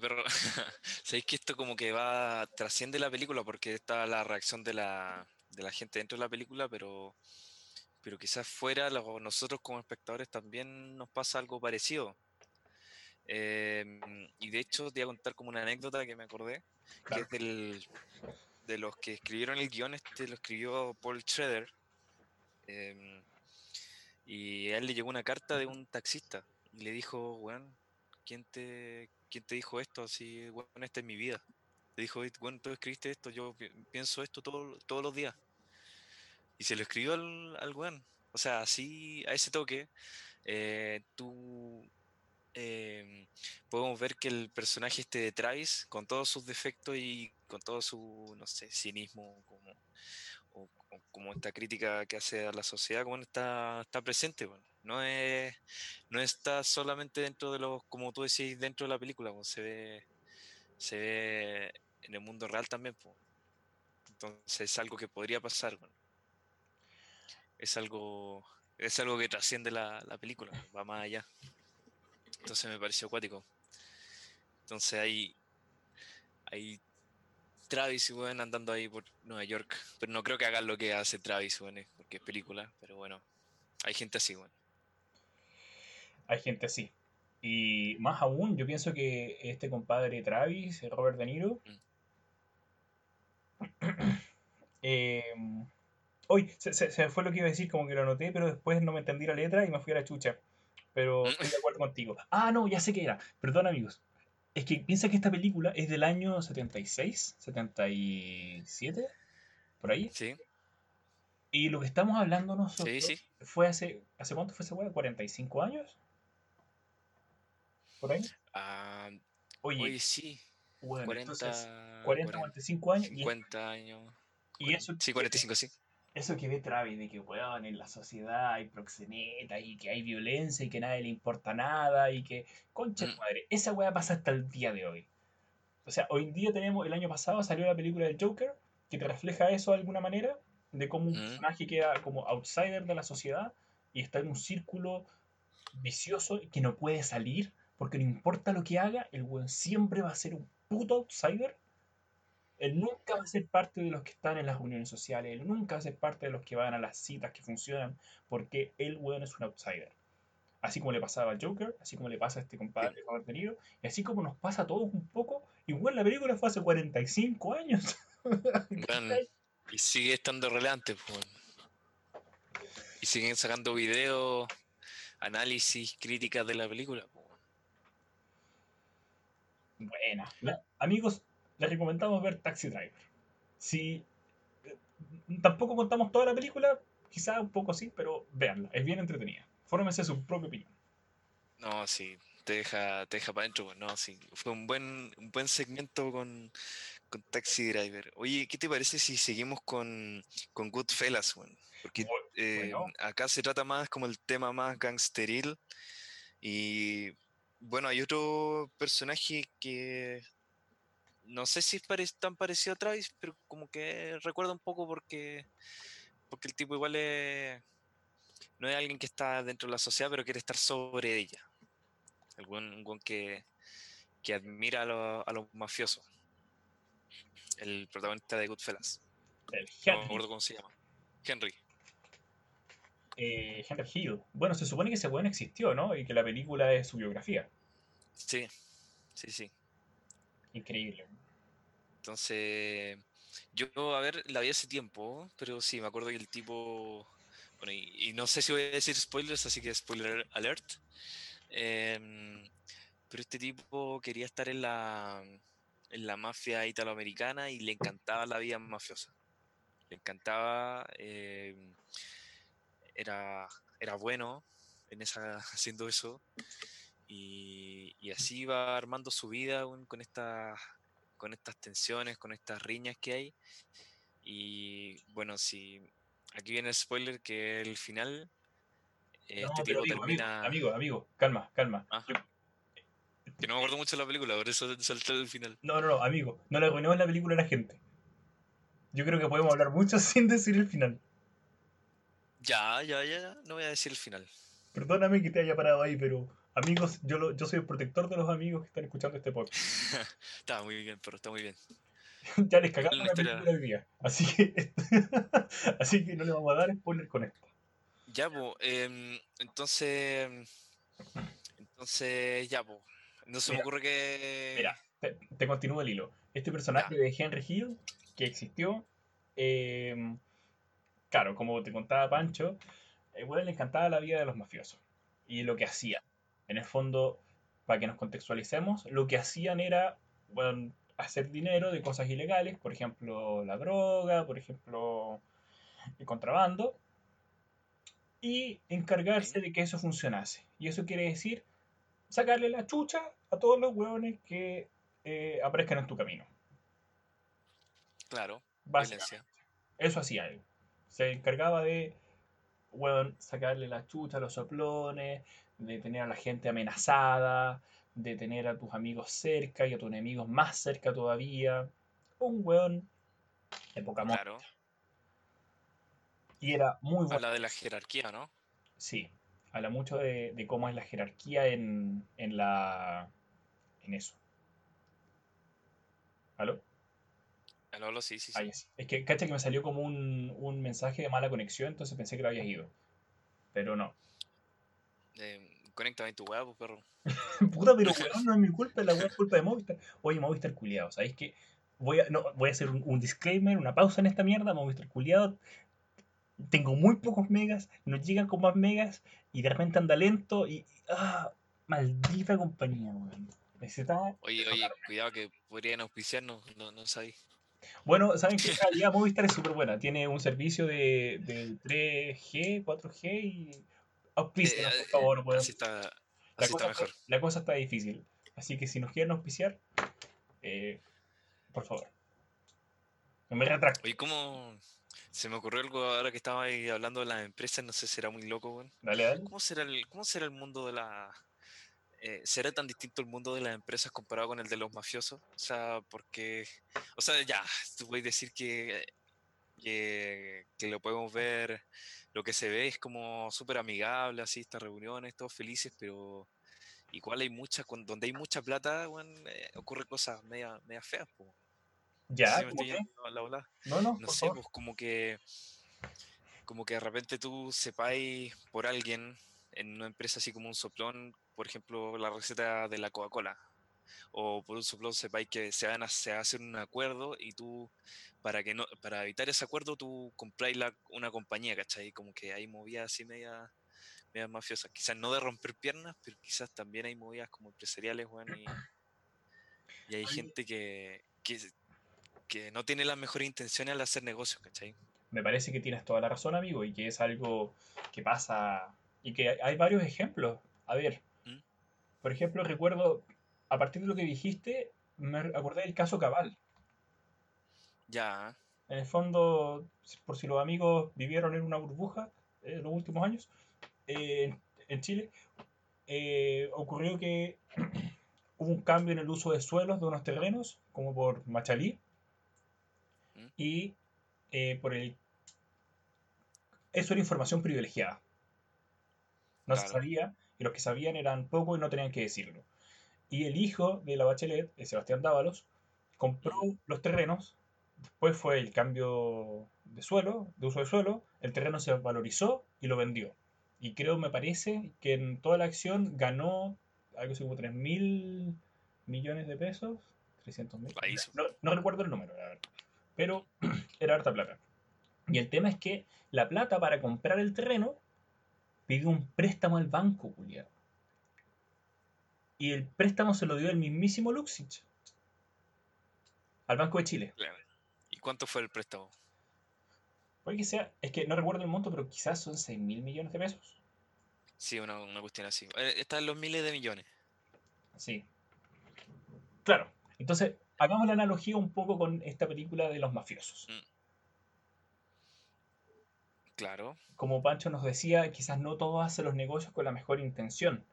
Speaker 1: Pero, (laughs) sabéis que esto como que va, trasciende la película porque está la reacción de la, de la gente dentro de la película, pero, pero quizás fuera, lo- nosotros como espectadores también nos pasa algo parecido. Em, y de hecho, te voy a contar como una anécdota que me acordé, que es del, de los que escribieron el guion, este lo escribió Paul Schrader. em, y a él le llegó una carta de un taxista y le dijo, weón, ¿quién te, ¿quién te dijo esto? Así, weón, esta es mi vida. Le dijo, bueno, tú escribiste esto, yo pi- pienso esto todo- todos los días. Y se lo escribió al, al weón. O sea, así, a ese toque, eh, tú em, podemos ver que el personaje este de Travis, con todos sus defectos y con todo su, no sé, cinismo, como, o, como esta crítica que hace a la sociedad, como está, está presente, weón. No es, no está solamente dentro de los, como tú decís, dentro de la película, weón, se ve, se ve en el mundo real también, po. Entonces es algo que podría pasar, weón. Es algo, es algo que trasciende la, la película, va más allá. Entonces me pareció acuático. Entonces hay, hay Travis, weón, andando ahí por Nueva York. Pero no creo que hagan lo que hace Travis, weón, porque es película. Pero bueno, hay gente así, weón.
Speaker 2: Hay gente así. Y más aún, yo pienso que este compadre Travis, Robert De Niro, (clears throat) eh, Hoy se, se- fue lo que iba a decir, como que lo anoté, pero después no me entendí la letra y me fui a la chucha. Pero estoy de acuerdo contigo. Ah, no, ya sé qué era. Perdón, amigos. Es que piensa que esta película es del año 76, 77, por ahí.
Speaker 1: Sí,
Speaker 2: Y lo que estamos hablando nosotros
Speaker 1: sí, sí.
Speaker 2: fue hace. ¿Hace cuánto fue esa weá? ¿45 años? ¿Por ahí?
Speaker 1: Ah,
Speaker 2: Oye,
Speaker 1: oye, sí.
Speaker 2: bueno,
Speaker 1: 40,
Speaker 2: entonces, 40, 45 años. Y,
Speaker 1: 50 años.
Speaker 2: y eso,
Speaker 1: Sí, 45, sí.
Speaker 2: eso que ve Travis, de que, weón, en la sociedad hay proxeneta y que hay violencia y que a nadie le importa nada y que, concha
Speaker 1: Mm.
Speaker 2: madre, esa weá pasa hasta el día de hoy. O sea, hoy en día tenemos, el año pasado salió la película del Joker, que te refleja eso de alguna manera, de cómo un
Speaker 1: Mm.
Speaker 2: personaje queda como outsider de la sociedad y está en un círculo vicioso que no puede salir, porque no importa lo que haga, el weón siempre va a ser un puto outsider. Él nunca va a ser parte de los que están en las reuniones sociales, él nunca va a ser parte de los que van a las citas que funcionan, porque el weón es un outsider. Así como le pasaba al Joker, así como le pasa a este compadre Robert De Niro, y así como nos pasa a todos un poco, igual la película fue hace 45 años. (laughs)
Speaker 1: Weón, y sigue estando relevante, pues. Y siguen sacando videos, análisis, críticas de la película. pues.
Speaker 2: Buena. La- amigos, les recomendamos ver Taxi Driver. Si eh, tampoco contamos toda la película, quizá un poco sí, pero véanla, es bien entretenida. Fórmense su propia opinión.
Speaker 1: No, sí, te deja, te deja para adentro, no, sí. Fue un buen, un buen segmento con, con Taxi Driver. Oye, ¿qué te parece si seguimos con, con Goodfellas? Porque
Speaker 2: Bu-
Speaker 1: eh,
Speaker 2: bueno.
Speaker 1: acá se trata más como el tema más gangsteril. Y bueno, hay otro personaje que no sé si es pare- tan parecido a Travis, pero como que recuerda un poco porque, porque el tipo igual es, no es alguien que está dentro de la sociedad, pero quiere estar sobre ella. Algún, que, que admira a, los mafiosos. El protagonista de Goodfellas.
Speaker 2: El
Speaker 1: No me acuerdo cómo se llama. Henry.
Speaker 2: Eh, Henry Hill. Bueno, se supone que ese buen existió, ¿no? Y que la película es su biografía.
Speaker 1: Sí, sí, sí.
Speaker 2: Increíble.
Speaker 1: Entonces, yo, a ver, la vi hace tiempo, pero sí, me acuerdo que el tipo. Bueno, y, no sé si voy a decir spoilers, así que spoiler alert. Em, pero este tipo quería estar en la, en la mafia italoamericana y le encantaba la vida mafiosa. Le encantaba. Em, era, era bueno en esa, (laughs) haciendo eso. Y, y así iba armando su vida con estas con estas tensiones, con estas riñas que hay. Y bueno, si aquí viene el spoiler que el final
Speaker 2: este tipo termina. Amigo, amigo, calma, calma.
Speaker 1: Ah. Que no me acuerdo mucho de la película, por eso salté el final.
Speaker 2: No, no, no, amigo, no le arruinemos la película a la gente. Yo creo que podemos hablar mucho (laughs) sin decir el final.
Speaker 1: Ya, ya, ya, no voy a decir el final.
Speaker 2: Perdóname que te haya parado ahí, pero Amigos, yo, yo soy el protector de los amigos que están escuchando este podcast. (laughs)
Speaker 1: está muy bien, pero está muy bien. (laughs)
Speaker 2: ya les cagaron la película hoy día. Así que, (laughs) así que no le vamos a dar spoiler con esto.
Speaker 1: Ya, pues, entonces. Entonces, ya, pues. No se me ocurre que.
Speaker 2: Mira, te, continúo el hilo. Este personaje de Henry Hill, que existió, em, claro, como te contaba Pancho, igual le encantaba la vida de los mafiosos y lo que hacía en el fondo, para que nos contextualicemos, lo que hacían era hacer dinero de cosas ilegales, por ejemplo, la droga, por ejemplo, el contrabando, y encargarse de que eso funcionase. Y eso quiere decir sacarle la chucha a todos los hueones que eh, aparezcan en tu camino.
Speaker 1: Claro,
Speaker 2: Básicamente. Eso hacía él. Se encargaba de sacarle la chucha a los soplones, de tener a la gente amenazada, de tener a tus amigos cerca y a tus enemigos más cerca todavía. Un weón de poca Claro. Y era muy
Speaker 1: bueno. Habla de la jerarquía, ¿no?
Speaker 2: Sí, habla mucho de, cómo es la jerarquía en, en la. en eso. ¿Aló?
Speaker 1: Aló, sí, sí,
Speaker 2: sí. es. es. que, cacha que me salió como un, un mensaje de mala conexión, entonces pensé que lo habías ido. Pero no.
Speaker 1: Eh, conéctame tu weá, pues, perro. (laughs)
Speaker 2: Puta, pero (laughs) weón, no es mi culpa, la weá es culpa de Movistar. Oye, Movistar culiado, ¿sabéis que Voy a, no, voy a hacer un, disclaimer, una pausa en esta mierda, Movistar culiado. Tengo muy pocos megas, no llegan con más megas y de repente anda lento y. ¡Ah! Maldita compañía, weón.
Speaker 1: Oye, oye, cuidado que podrían auspiciarnos, no, no sabéis.
Speaker 2: Bueno, saben que (laughs) la Movistar es súper buena. Tiene un servicio de, de 3G, 4G y Auspician, por eh, favor.
Speaker 1: Bueno. Así está, la, cosa mejor.
Speaker 2: Está, la cosa está difícil. Así que si nos quieren auspiciar, eh, por favor. No me retracto.
Speaker 1: Oye, ¿cómo se me ocurrió algo ahora que estaba ahí hablando de las empresas? No sé, será muy loco, güey.
Speaker 2: Dale, dale.
Speaker 1: ¿Cómo será el, cómo será el mundo de la. Eh, ¿Será tan distinto el mundo de las empresas comparado con el de los mafiosos? O sea, porque. O sea, ya, tú puedes decir que, que, que lo podemos ver lo que se ve es como súper amigable, así, estas reuniones, todos felices, pero igual hay muchas, donde hay mucha plata, eh, ocurre cosas media, media feas,
Speaker 2: Ya,
Speaker 1: no, no, no sé, pues como que como que de repente tú sepáis por alguien en una empresa así como un soplón, por ejemplo, la receta de la Coca-Cola, o por un soplón sepáis que se van a, se hacer un acuerdo y tú para que no para evitar ese acuerdo tú compráis la, una compañía, ¿cachai? Como que hay movidas así media, media mafiosas. Quizás no de romper piernas, pero quizás también hay movidas como empresariales, bueno, y, y hay gente que, que, que, no tiene las mejores intenciones al hacer negocios, ¿cachai?
Speaker 2: Me parece que tienes toda la razón, amigo, y que es algo que pasa y que hay varios ejemplos. A ver. Por ejemplo, recuerdo, a partir de lo que dijiste, me acordé del caso Cabal.
Speaker 1: Ya.
Speaker 2: En el fondo, por si los amigos vivieron en una burbuja en eh, los últimos años, eh, en Chile, eh, ocurrió que (clears throat) hubo un cambio en el uso de suelos de unos terrenos, como por Machalí, mm. y por el... Eso era información privilegiada. No se sabía, y los que sabían eran pocos y no tenían que decirlo. Y el hijo de la Bachelet, Sebastián Dávalos, compró los terrenos, después fue el cambio de suelo, de uso de suelo, el terreno se valorizó y lo vendió. Y creo, me parece, que en toda la acción ganó algo así como 3 mil millones de pesos, 300 mil. No, no, recuerdo el número, la verdad. Pero (clears throat) era harta plata. Y el tema es que la plata para comprar el terreno pidió un préstamo al banco, Julián. Y el préstamo se lo dio el mismísimo Luxich. Al Banco de Chile.
Speaker 1: ¿Y cuánto fue el préstamo?
Speaker 2: Puede que sea, es que no recuerdo el monto, pero quizás son 6 mil millones de pesos.
Speaker 1: Sí, una, cuestión así. Eh, está en los miles de millones.
Speaker 2: Sí. Claro. Entonces, hagamos la analogía un poco con esta película de los mafiosos. Mm.
Speaker 1: Claro.
Speaker 2: Como Pancho nos decía, quizás no todos hacen los negocios con la mejor intención.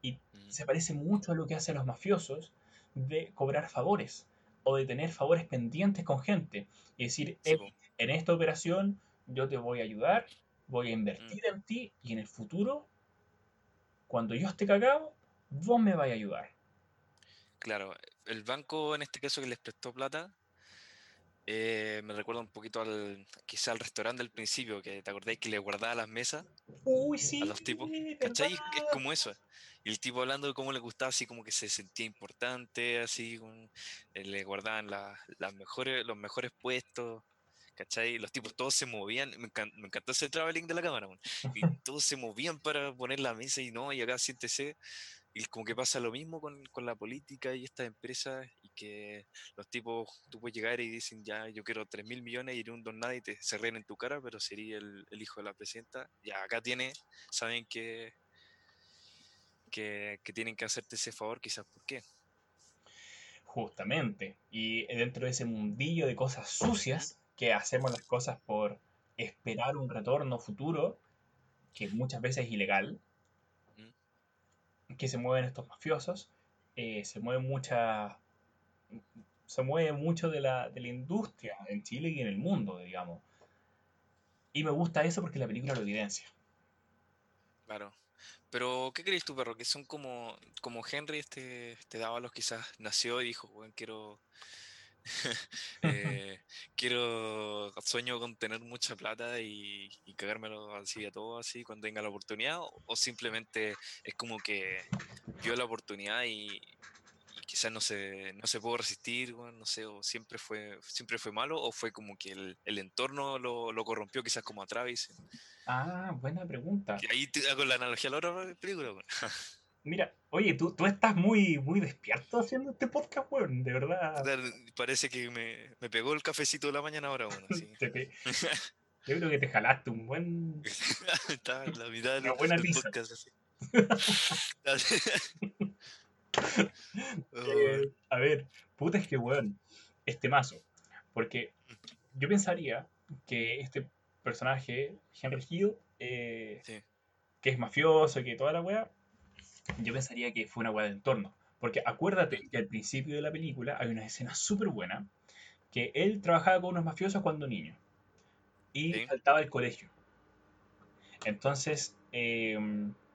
Speaker 2: Y mm. se parece mucho a lo que hacen los mafiosos de cobrar favores o de tener favores pendientes con gente. Y decir, en esta operación yo te voy a ayudar, voy a invertir mm. en ti y en el futuro, cuando yo esté cagado, vos me vais a ayudar.
Speaker 1: Claro, el banco en este caso que les prestó plata, eh, me recuerda un poquito al quizá al restaurante del principio, que te acordáis que le guardaba las mesas
Speaker 2: Uy, sí,
Speaker 1: a los tipos. ¿Cachai? Es como eso. Y el tipo hablando de cómo le gustaba, así como que se sentía importante, así, eh, le guardaban las mejores, los mejores puestos. ¿cachai? Los tipos todos se movían, me, encantó ese traveling de la cámara, y (laughs) todos se movían para poner la mesa y no, y acá siéntese. Y como que pasa lo mismo con, con, la política y estas empresas, y que los tipos, tú puedes llegar y dicen, ya, yo quiero 3 mil millones y un don nada y te se ríen en tu cara, pero sería el, el, hijo de la presidenta. Ya acá tiene, saben que, que, que tienen que hacerte ese favor, quizás por qué.
Speaker 2: Justamente. Y dentro de ese mundillo de cosas sucias, que hacemos las cosas por esperar un retorno futuro, que muchas veces es ilegal, que se mueven estos mafiosos, eh, se mueve mucha se mueve mucho de la, de la industria en Chile y en el mundo, digamos. Y me gusta eso porque la película lo evidencia.
Speaker 1: Claro. Pero, ¿qué crees tú, perro? Que son como, como Henry, este, este Dávalos quizás nació y dijo, bueno, quiero (laughs) (laughs) eh, quiero, sueño con tener mucha plata y, y, cagármelo así a todo así cuando tenga la oportunidad, o, simplemente es como que vio la oportunidad y, quizás no se, no se pudo resistir, no sé, o siempre fue, siempre fue malo, o fue como que el, el entorno lo, lo, corrompió, quizás como a Travis.
Speaker 2: Ah, buena pregunta.
Speaker 1: Y ahí te hago la analogía a la otra película. (laughs)
Speaker 2: Mira, oye, tú, tú estás muy, muy despierto haciendo este podcast, weón, de verdad.
Speaker 1: Parece que me, me pegó el cafecito de la mañana ahora, bueno, sí. (laughs)
Speaker 2: Yo creo que te jalaste un buen. (laughs)
Speaker 1: Está en la mitad
Speaker 2: del, buena podcast así. (laughs) Eh, a ver, puta es que, weón, este mazo. Porque yo pensaría que este personaje, Henry Hill, eh, que es mafioso, que toda la weá, yo pensaría que fue una weá de entorno. Porque acuérdate que al principio de la película hay una escena súper buena que él trabajaba con unos mafiosos cuando niño y faltaba el colegio. Entonces, eh,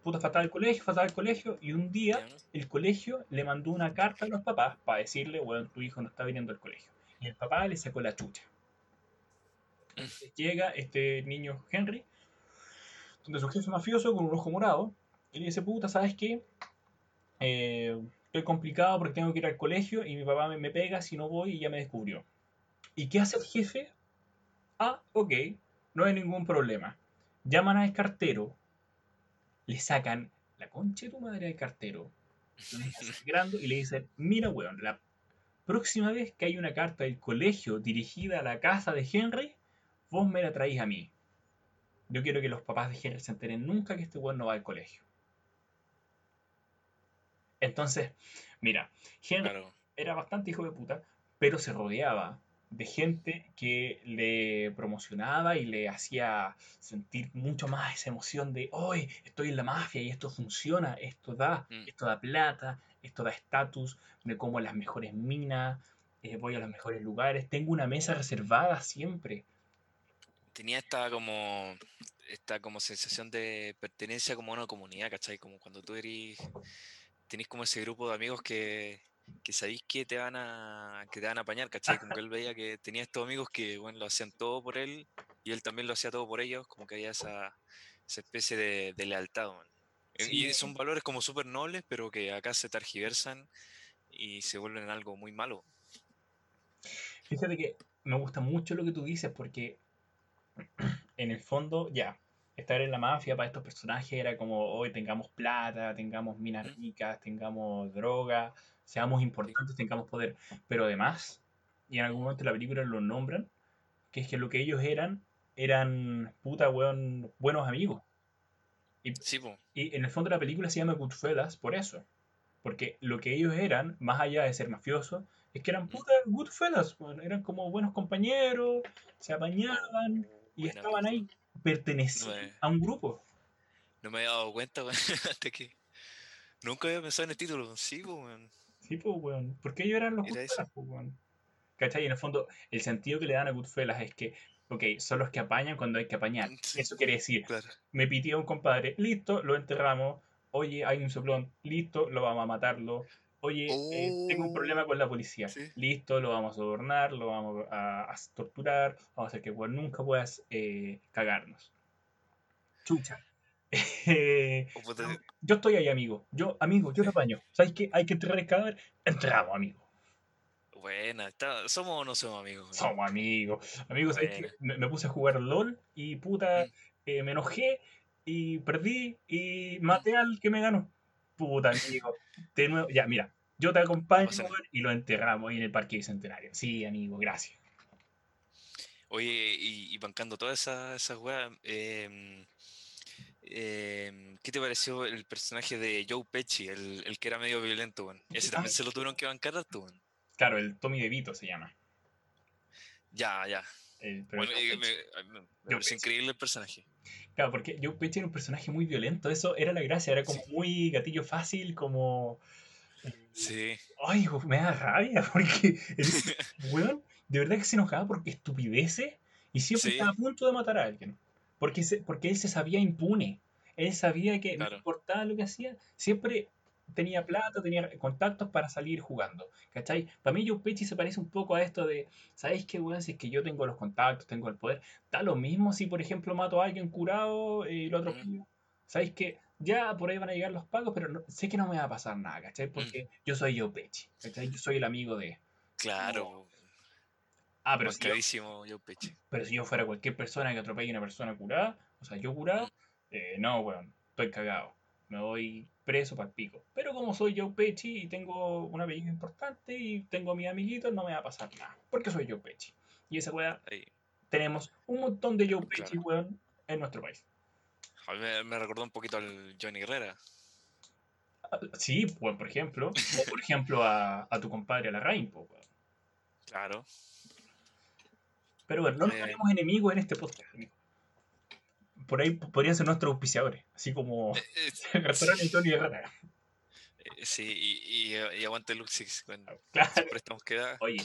Speaker 2: puta, faltaba el colegio, faltaba el colegio y un día el colegio le mandó una carta a los papás para decirle, bueno, tu hijo no está viniendo al colegio. Y el papá le sacó la chucha. Entonces llega este niño Henry, donde su jefe mafioso con un ojo morado y le dice, puta, ¿sabes qué? Eh, estoy complicado porque tengo que ir al colegio y mi papá me, pega si no voy y ya me descubrió. ¿Y qué hace el jefe? Ah, ok, no hay ningún problema. Llaman al cartero, le sacan la concha de tu madre al cartero, lo (laughs) y le dicen, mira, weón, la próxima vez que hay una carta del colegio dirigida a la casa de Henry, vos me la traís a mí. Yo quiero que los papás de Henry se enteren nunca que este weón no va al colegio. Entonces, mira, Henry era bastante hijo de puta, pero se rodeaba de gente que le promocionaba y le hacía sentir mucho más esa emoción de, hoy estoy en la mafia y esto funciona, esto da, mm. esto da plata, esto da estatus, me como las mejores minas, eh, voy a los mejores lugares, tengo una mesa reservada siempre.
Speaker 1: Tenía esta como esta como sensación de pertenencia como a una comunidad, ¿cachai? Como cuando tú eres, tenés como ese grupo de amigos que, que sabéis que te van a que te van a apañar, ¿cachai? Como que él veía que tenía estos amigos que, bueno, lo hacían todo por él y él también lo hacía todo por ellos, como que había esa, esa especie de, de lealtad, man. Y son valores como súper nobles, pero que acá se targiversan y se vuelven algo muy malo.
Speaker 2: fíjate que me gusta mucho lo que tú dices porque en el fondo, ya, estar en la mafia para estos personajes era como, hoy tengamos plata, tengamos minas ricas, tengamos droga, seamos importantes, tengamos poder. Pero además, y en algún momento en la película lo nombran, que es que lo que ellos eran, eran, puta, weón, buenos amigos. Y,
Speaker 1: Sí,
Speaker 2: y en el fondo la película se llama Goodfellas por eso. Porque lo que ellos eran, más allá de ser mafiosos, es que eran
Speaker 1: ¿Mm?
Speaker 2: puta Goodfellas. Eran como buenos compañeros, se apañaban y
Speaker 1: buena
Speaker 2: estaban ahí,
Speaker 1: película. No me,
Speaker 2: a un grupo.
Speaker 1: no me había dado cuenta, weón, (laughs) hasta que nunca había pensado en el título. Sí, po, weón.
Speaker 2: Sí, pues, weón. Porque ellos eran los. Goodfellas, pues, weón. ¿Cachai? Y en el fondo, el sentido que le dan a Goodfellas es que, ok, son los que apañan cuando hay que apañar.
Speaker 1: Sí,
Speaker 2: Eso quiere decir,
Speaker 1: claro.
Speaker 2: me pitió un compadre, listo, lo enterramos. Oye, hay un soplón, listo, lo vamos a matarlo. Oye, eh, tengo un problema con la policía,
Speaker 1: sí.
Speaker 2: listo, lo vamos a sobornar, lo vamos a, a torturar, vamos a hacer que nunca puedas eh, cagarnos. Chucha. (laughs) Yo estoy ahí, amigo. Yo, amigo, yo te apaño. ¿Sabes qué? Hay que enterrar el cadáver. Entramos, amigo.
Speaker 1: buena. ¿Somos o no somos amigos?
Speaker 2: Somos amigos. Amigos. Me, me puse a jugar LOL y puta, eh, me enojé y perdí y maté al que me ganó. Puta, amigo. De nuevo, ya, mira, yo te acompaño y lo enterramos ahí en el Parque Bicentenario. Sí, amigo, gracias.
Speaker 1: Oye, y, y bancando todas esas esas weas, em, em, ¿qué te pareció el personaje de Joe Pesci, el, el que era medio violento, weón? Ese
Speaker 2: Ah,
Speaker 1: también se lo tuvieron que bancar harto, weón.
Speaker 2: claro, el Tommy DeVito se llama.
Speaker 1: Ya, ya.
Speaker 2: El,
Speaker 1: Bueno, y me,
Speaker 2: Pesci.
Speaker 1: increíble el personaje.
Speaker 2: Claro, porque Joe Pesci era un personaje muy violento. Eso era la gracia. Era como
Speaker 1: Sí,
Speaker 2: muy gatillo fácil, como...
Speaker 1: sí.
Speaker 2: Ay, me da rabia (laughs) porque el (laughs) weón de verdad que se enojaba porque estupideces y siempre estaba a punto de matar a alguien. Porque, se- porque él se sabía impune. Él sabía que no importaba lo que hacía, siempre tenía plata, tenía contactos para salir jugando. ¿Cachai? Para mí Joe Pesci se parece un poco a esto de, ¿sabéis qué, weón? Si es que yo tengo los contactos, tengo el poder, da lo mismo si, por ejemplo, mato a alguien curado eh, y lo
Speaker 1: Mm,
Speaker 2: atropello. ¿Sabéis que ya por ahí van a llegar los pagos, pero no- sé que no me va a pasar nada, ¿cachai?
Speaker 1: mm,
Speaker 2: Porque yo soy Joe Pesci, ¿cachai? Yo soy el amigo de...
Speaker 1: Claro,
Speaker 2: No. Ah, pero si yo,
Speaker 1: Joe Pesci.
Speaker 2: pero si yo fuera cualquier persona que atropelle a una persona curada, o sea, yo curado,
Speaker 1: Mm,
Speaker 2: eh, no, weón, estoy cagado. Me voy preso para el pico. Pero como soy Joe Pesci y tengo un apellido importante y tengo a mis amiguitos, no me va a pasar nada. Porque soy Joe Pesci. Y esa weá, tenemos un montón de Joe Pesci,
Speaker 1: claro.
Speaker 2: weón, en nuestro país.
Speaker 1: A mí me, me recordó un poquito al Johnny Herrera.
Speaker 2: Ah, Sí, weón, por ejemplo. O por ejemplo a, a tu compadre, a la Rain, weón.
Speaker 1: Claro.
Speaker 2: Pero bueno, no nos
Speaker 1: Eh,
Speaker 2: tenemos enemigos en este podcast, amigo. Por ahí podrían ser nuestros auspiciadores, así como
Speaker 1: eh, eh, (laughs)
Speaker 2: el restaurante Tony Herrera.
Speaker 1: eh, sí, y, y, y aguante Luxix.
Speaker 2: Claro. Oye,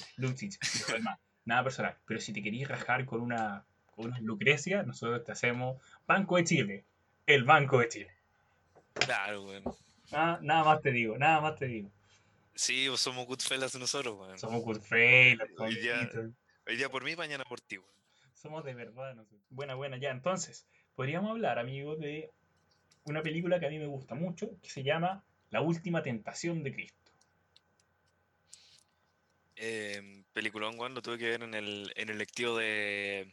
Speaker 2: más, nada personal, pero si te querías rajar con una, con una Lucrecia, nosotros te hacemos Banco de Chile, el Banco de Chile.
Speaker 1: Claro, weón.
Speaker 2: Nada, nada más te digo, nada más te digo.
Speaker 1: Sí, pues somos Goodfellas nosotros, weón.
Speaker 2: Somos good friends, los
Speaker 1: Hoy día, hoy día por mí, mañana por ti, weón.
Speaker 2: Somos de verdad nosotros. Buena, buena, ya. Entonces, podríamos hablar, amigo, de una película que a mí me gusta mucho, que se llama La Última Tentación de Cristo.
Speaker 1: Eh, peliculón, lo tuve que ver en el, en el lectivo de,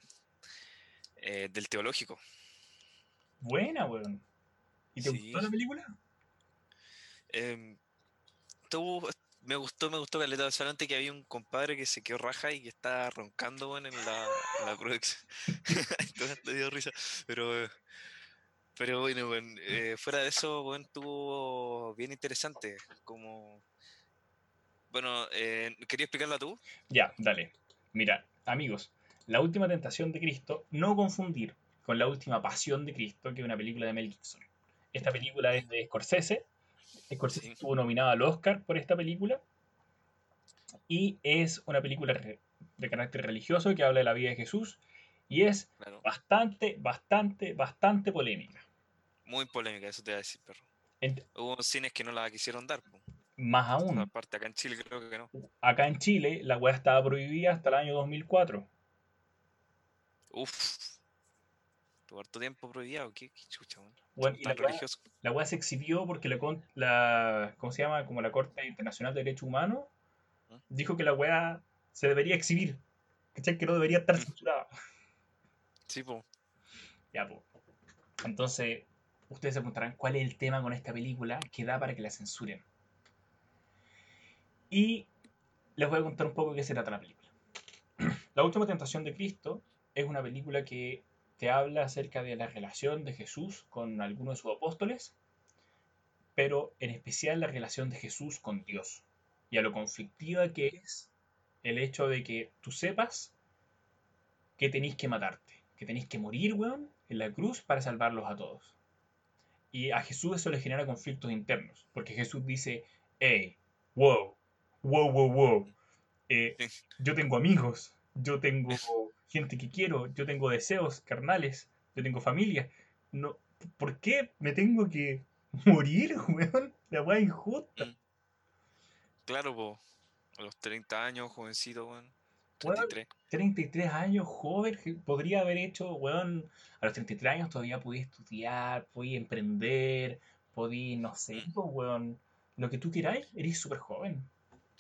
Speaker 1: eh, del teológico.
Speaker 2: Buena, weón. ¿Y te
Speaker 1: Sí.
Speaker 2: gustó la película?
Speaker 1: Tuvo- me gustó, me gustó caleta, solamente que había un compadre que se quedó raja y que estaba roncando, en la, la producción. (laughs) Entonces dio risa. Pero, pero bueno, weón, eh, fuera de eso, weón, estuvo bien interesante. Como, bueno, eh, ¿quería explicarla tú?
Speaker 2: Ya, dale. Mira, amigos, La Última Tentación de Cristo, no confundir con La Última Pasión de Cristo, que es una película de Mel Gibson. Esta película es de Scorsese. Scorsese
Speaker 1: Sí.
Speaker 2: estuvo nominado al Oscar por esta película. Y es una película de carácter religioso que habla de la vida de Jesús Y es
Speaker 1: Claro.
Speaker 2: bastante, bastante, bastante polémica.
Speaker 1: Muy polémica, eso te iba a decir, perro. Hubo cines que no la quisieron dar. po.
Speaker 2: más aún,
Speaker 1: Aparte, acá en Chile creo que no.
Speaker 2: acá en Chile la weá estaba prohibida hasta el año 2004.
Speaker 1: Uf. Tuvo harto tiempo prohibido. ¿Qué, qué chucha?
Speaker 2: Bueno, y la la weá se exhibió porque la, la- ¿cómo se llama? Como la Corte Internacional de Derechos Humanos
Speaker 1: ¿Mm?
Speaker 2: dijo que la weá se debería exhibir. ¿Cachai? Que no debería estar
Speaker 1: Mm.
Speaker 2: censurada.
Speaker 1: Sí, po.
Speaker 2: Ya, po. Entonces, ustedes se preguntarán cuál es el tema con esta película que da para que la censuren. Y les voy a contar un poco de qué se trata la película. (clears throat) La última tentación de Cristo es una película que te habla acerca de la relación de Jesús con algunos de sus apóstoles, pero en especial la relación de Jesús con Dios y a lo conflictiva que es el hecho de que tú sepas que tenéis que matarte, que tenéis que morir, weón, en la cruz para salvarlos a todos. Y a Jesús eso le genera conflictos internos, porque Jesús dice, hey, wow, wow, wow, wow, eh, yo tengo amigos, yo tengo gente que quiero, yo tengo deseos carnales, yo tengo familia. No, ¿Por qué me tengo que (laughs) morir, weón? La weá injusta.
Speaker 1: Claro, po. A los 30 años, jovencito, weón.
Speaker 2: Weón,
Speaker 1: 33.
Speaker 2: 33 años, joven, podría haber hecho, weón, a los 33 años todavía podía estudiar, podía emprender, podía, no sé,
Speaker 1: Mm.
Speaker 2: weón, lo que tú queráis, eres súper joven.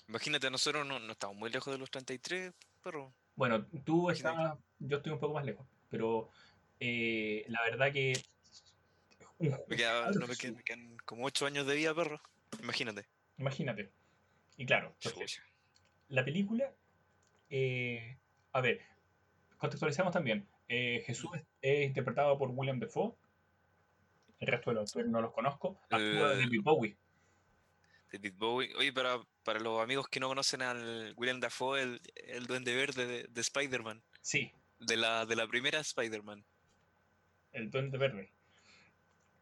Speaker 1: Imagínate, nosotros no, no estamos muy lejos de los 33, pero
Speaker 2: Bueno, tú estás, yo estoy un poco más lejos, pero eh, la verdad que
Speaker 1: me, queda- no me, quedan, me quedan como 8 años de vida, perro. Imagínate.
Speaker 2: imagínate. Y claro, la película, eh, a ver, contextualizamos también. eh, Jesús es, interpretado por William Defoe. El resto de los actores no los conozco. Actúa
Speaker 1: Eh,
Speaker 2: David Bowie.
Speaker 1: David Bowie. Oye, para, para los amigos que no conocen al William Dafoe, el, el duende verde de, de Spider-Man.
Speaker 2: Sí,
Speaker 1: De la, de la primera Spider-Man.
Speaker 2: el Duende Verde.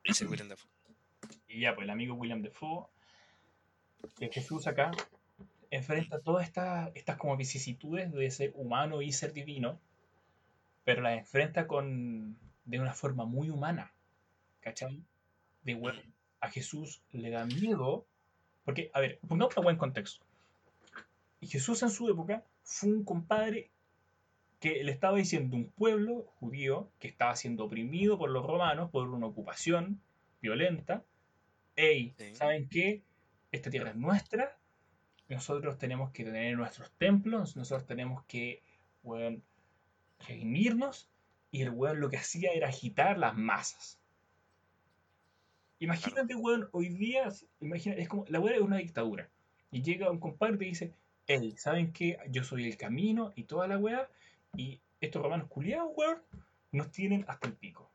Speaker 1: Ese William Dafoe.
Speaker 2: Y ya, pues el amigo William Defoe, que Jesús acá, enfrenta todas estas, estas como vicisitudes de ser humano y ser divino, pero las enfrenta con, de una forma muy humana. ¿Cachai? De bueno, a Jesús le da miedo, porque, a ver, pongamos un buen contexto. Y Jesús en su época fue un compadre que le estaba diciendo a un pueblo judío que estaba siendo oprimido por los romanos por una ocupación violenta, hey,
Speaker 1: Sí.
Speaker 2: ¿saben qué? Esta tierra es nuestra, nosotros tenemos que tener nuestros templos, nosotros tenemos que, weón, reunirnos, y el weón lo que hacía era agitar las masas. Imagínate, weón, hoy día, imagina, es como, la weón es una dictadura, y llega un compadre y dice, hey, ¿saben qué? Yo soy el camino y toda la weá, y estos romanos culiados, weón, nos tienen hasta el pico.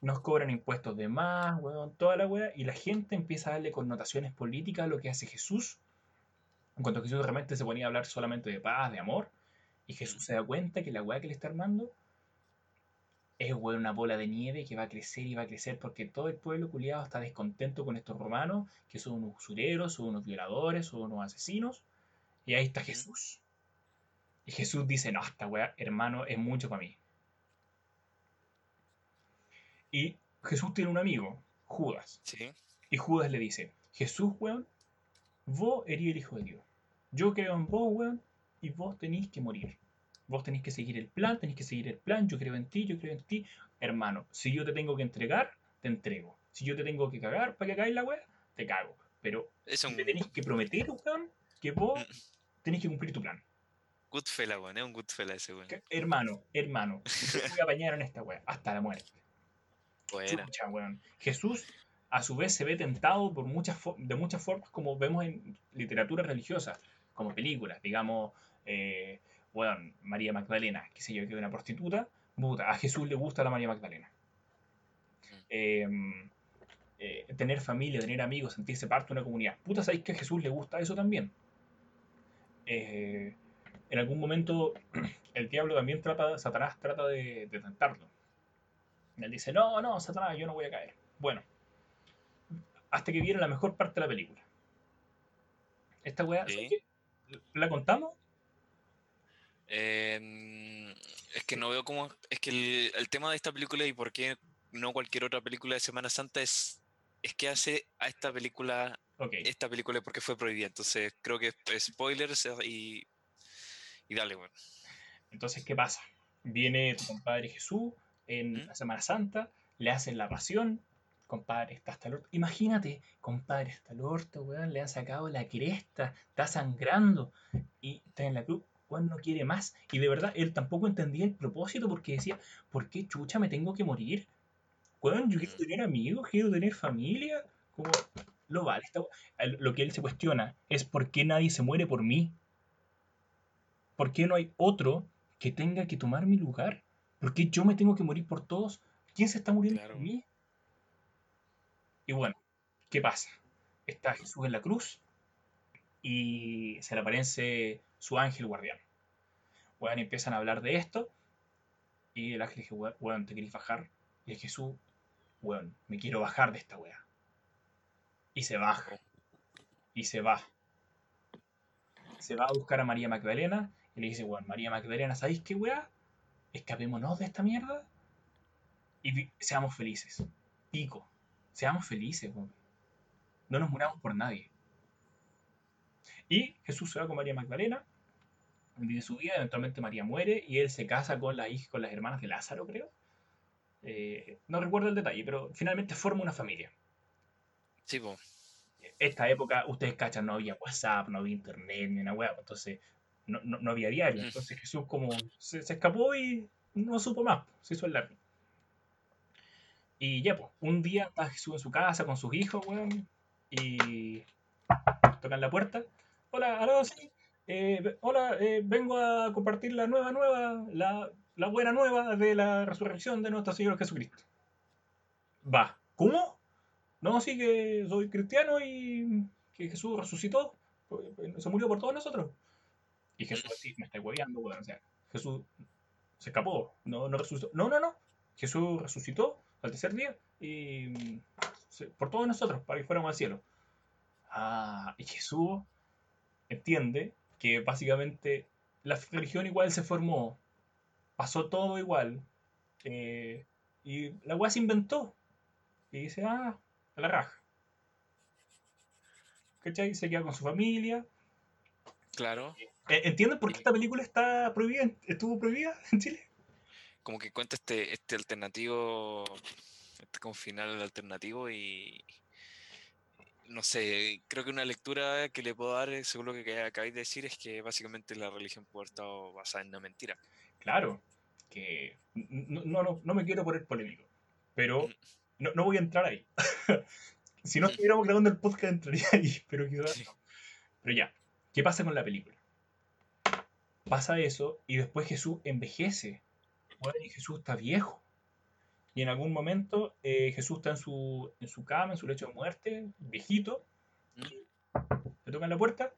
Speaker 2: Nos cobran impuestos de más, weón, toda la weá, y la gente empieza a darle connotaciones políticas a lo que hace Jesús, en cuanto a Jesús realmente se ponía a hablar solamente de paz, de amor, y Jesús se da cuenta que la weá que le está armando es una bola de nieve que va a crecer y va a crecer porque todo el pueblo culiado está descontento con estos romanos, que son unos usureros, son unos violadores, son unos asesinos, y ahí está Jesús. Y Jesús dice, no, esta weá, hermano, es mucho para mí. Y Jesús tiene un amigo, Judas.
Speaker 1: Sí.
Speaker 2: Y Judas le dice, Jesús, weón, vos eres el Hijo de Dios. Yo creo en vos, weón, y vos tenéis que morir. Vos tenéis que seguir el plan, tenéis que seguir el plan, yo creo en ti, yo creo en ti. Hermano, si yo te tengo que entregar, te entrego. Si yo te tengo que cagar para que cagáis la weá, te cago. Pero
Speaker 1: Es un
Speaker 2: me tenéis que prometer, weón, que vos tenéis que cumplir tu plan.
Speaker 1: good fella, weón. Es un good fella ese, weón.
Speaker 2: Hermano, hermano, (laughs) yo te voy a apañar en esta weá, hasta la muerte.
Speaker 1: Buena.
Speaker 2: Chucha, weón. Jesús, a su vez, se ve tentado por muchas de muchas formas, como vemos en literatura religiosa, como películas, digamos, eh, weón, María Magdalena, qué sé yo, que es una prostituta, puta, a Jesús le gusta la María Magdalena. Eh, eh, tener familia, tener amigos, sentirse parte de una comunidad. Puta, ¿sabéis que a Jesús le gusta eso también? Eh, en algún momento, (clears throat) el diablo también trata, Satanás trata de, de tentarlo. Él dice, no, no, Satanás, yo no voy a caer. Bueno, hasta que viene la mejor parte de la película. Esta weá,
Speaker 1: Sí.
Speaker 2: ¿La contamos?
Speaker 1: Em, es que no veo cómo. Es que el, el tema de esta película y por qué no cualquier otra película de Semana Santa es, es que hace a esta película esta película porque fue prohibida. Entonces creo que spoilers eh, y, y dale, bueno.
Speaker 2: Entonces, ¿qué pasa? Viene tu compadre Jesús en
Speaker 1: ¿Mm?
Speaker 2: la Semana Santa, le hacen la pasión, compadre está hasta el orto. Imagínate, compadre está el orto, weón, le han sacado la cresta, está sangrando y está en la cruz, weón, no quiere más. Y de verdad, él tampoco entendía el propósito porque decía, ¿por qué chucha me tengo que morir? Weón, yo quiero tener amigos, quiero tener familia, como lo vale. el- Lo que él se cuestiona es por qué nadie se muere por mí. ¿Por qué no hay otro que tenga que tomar mi lugar? ¿Por qué yo me tengo que morir por todos? ¿Quién se está muriendo
Speaker 1: Claro.
Speaker 2: por mí? Y bueno, ¿qué pasa? Está Jesús en la cruz y se le aparece su ángel guardián. Y empiezan a hablar de esto y el ángel dice, "We- weón, ¿te querés bajar? Y Jesús, weón, me quiero bajar de esta wea. Y se baja. Y se va. Se va a buscar a María Magdalena y le dice, weón, María Magdalena, ¿sabéis qué wea? Escapémonos de esta mierda y seamos felices. Pico. Seamos felices, weón. No nos muramos por nadie. Y Jesús se va con María Magdalena, vive su vida, eventualmente María muere y él se casa con, la hija, con las hermanas de Lázaro, creo. Eh, no recuerdo el detalle, pero finalmente forma una familia.
Speaker 1: Sí, po.
Speaker 2: Esta época, ustedes cachan, no había WhatsApp, no había internet, ni una web, entonces no, no- no había diario.
Speaker 1: Mm.
Speaker 2: Entonces Jesús como se, se escapó y no supo más, se hizo el largo. Y ya, pues, un día está Jesús en su casa con sus hijos, weón, y tocan la puerta. Hola, aló, sí. Eh, hola, eh, vengo a compartir la nueva, nueva, la, la buena nueva de la resurrección de nuestro Señor Jesucristo. Va, ¿cómo? No, sí que soy cristiano y que Jesús resucitó, se murió por todos nosotros. Y Jesús así, me está hueveando, weón, o sea, Jesús se escapó, no, no resucitó. No, no, no, Jesús resucitó al tercer día y se- por todos nosotros, para que fuéramos al cielo. Ah, y Jesús entiende que básicamente la religión igual se formó, pasó todo igual, eh, y la weá se inventó. Y dice, ah, a la raja. ¿Cachai? Se queda con su familia.
Speaker 1: Claro.
Speaker 2: Eh, ¿Entienden por qué esta película está prohibida, estuvo prohibida en Chile?
Speaker 1: Como que cuenta este, este alternativo, este como final alternativo y no sé, creo que una lectura que le puedo dar, eh, según lo que acabáis de decir, es que básicamente la religión puede haber estado basada en una mentira.
Speaker 2: Claro, que no, no, no, me quiero poner polémico, pero
Speaker 1: Mm.
Speaker 2: no, no voy a entrar ahí. (laughs) si no estuviéramos grabando el podcast entraría ahí, (laughs) pero quizás
Speaker 1: Sí.
Speaker 2: no. Pero ya, ¿qué pasa con la película? Pasa eso y después Jesús envejece. Bueno, y Jesús está viejo. Y en algún momento eh, Jesús está en su, en su cama, en su lecho de muerte, viejito.
Speaker 1: Mm.
Speaker 2: Le tocan la puerta.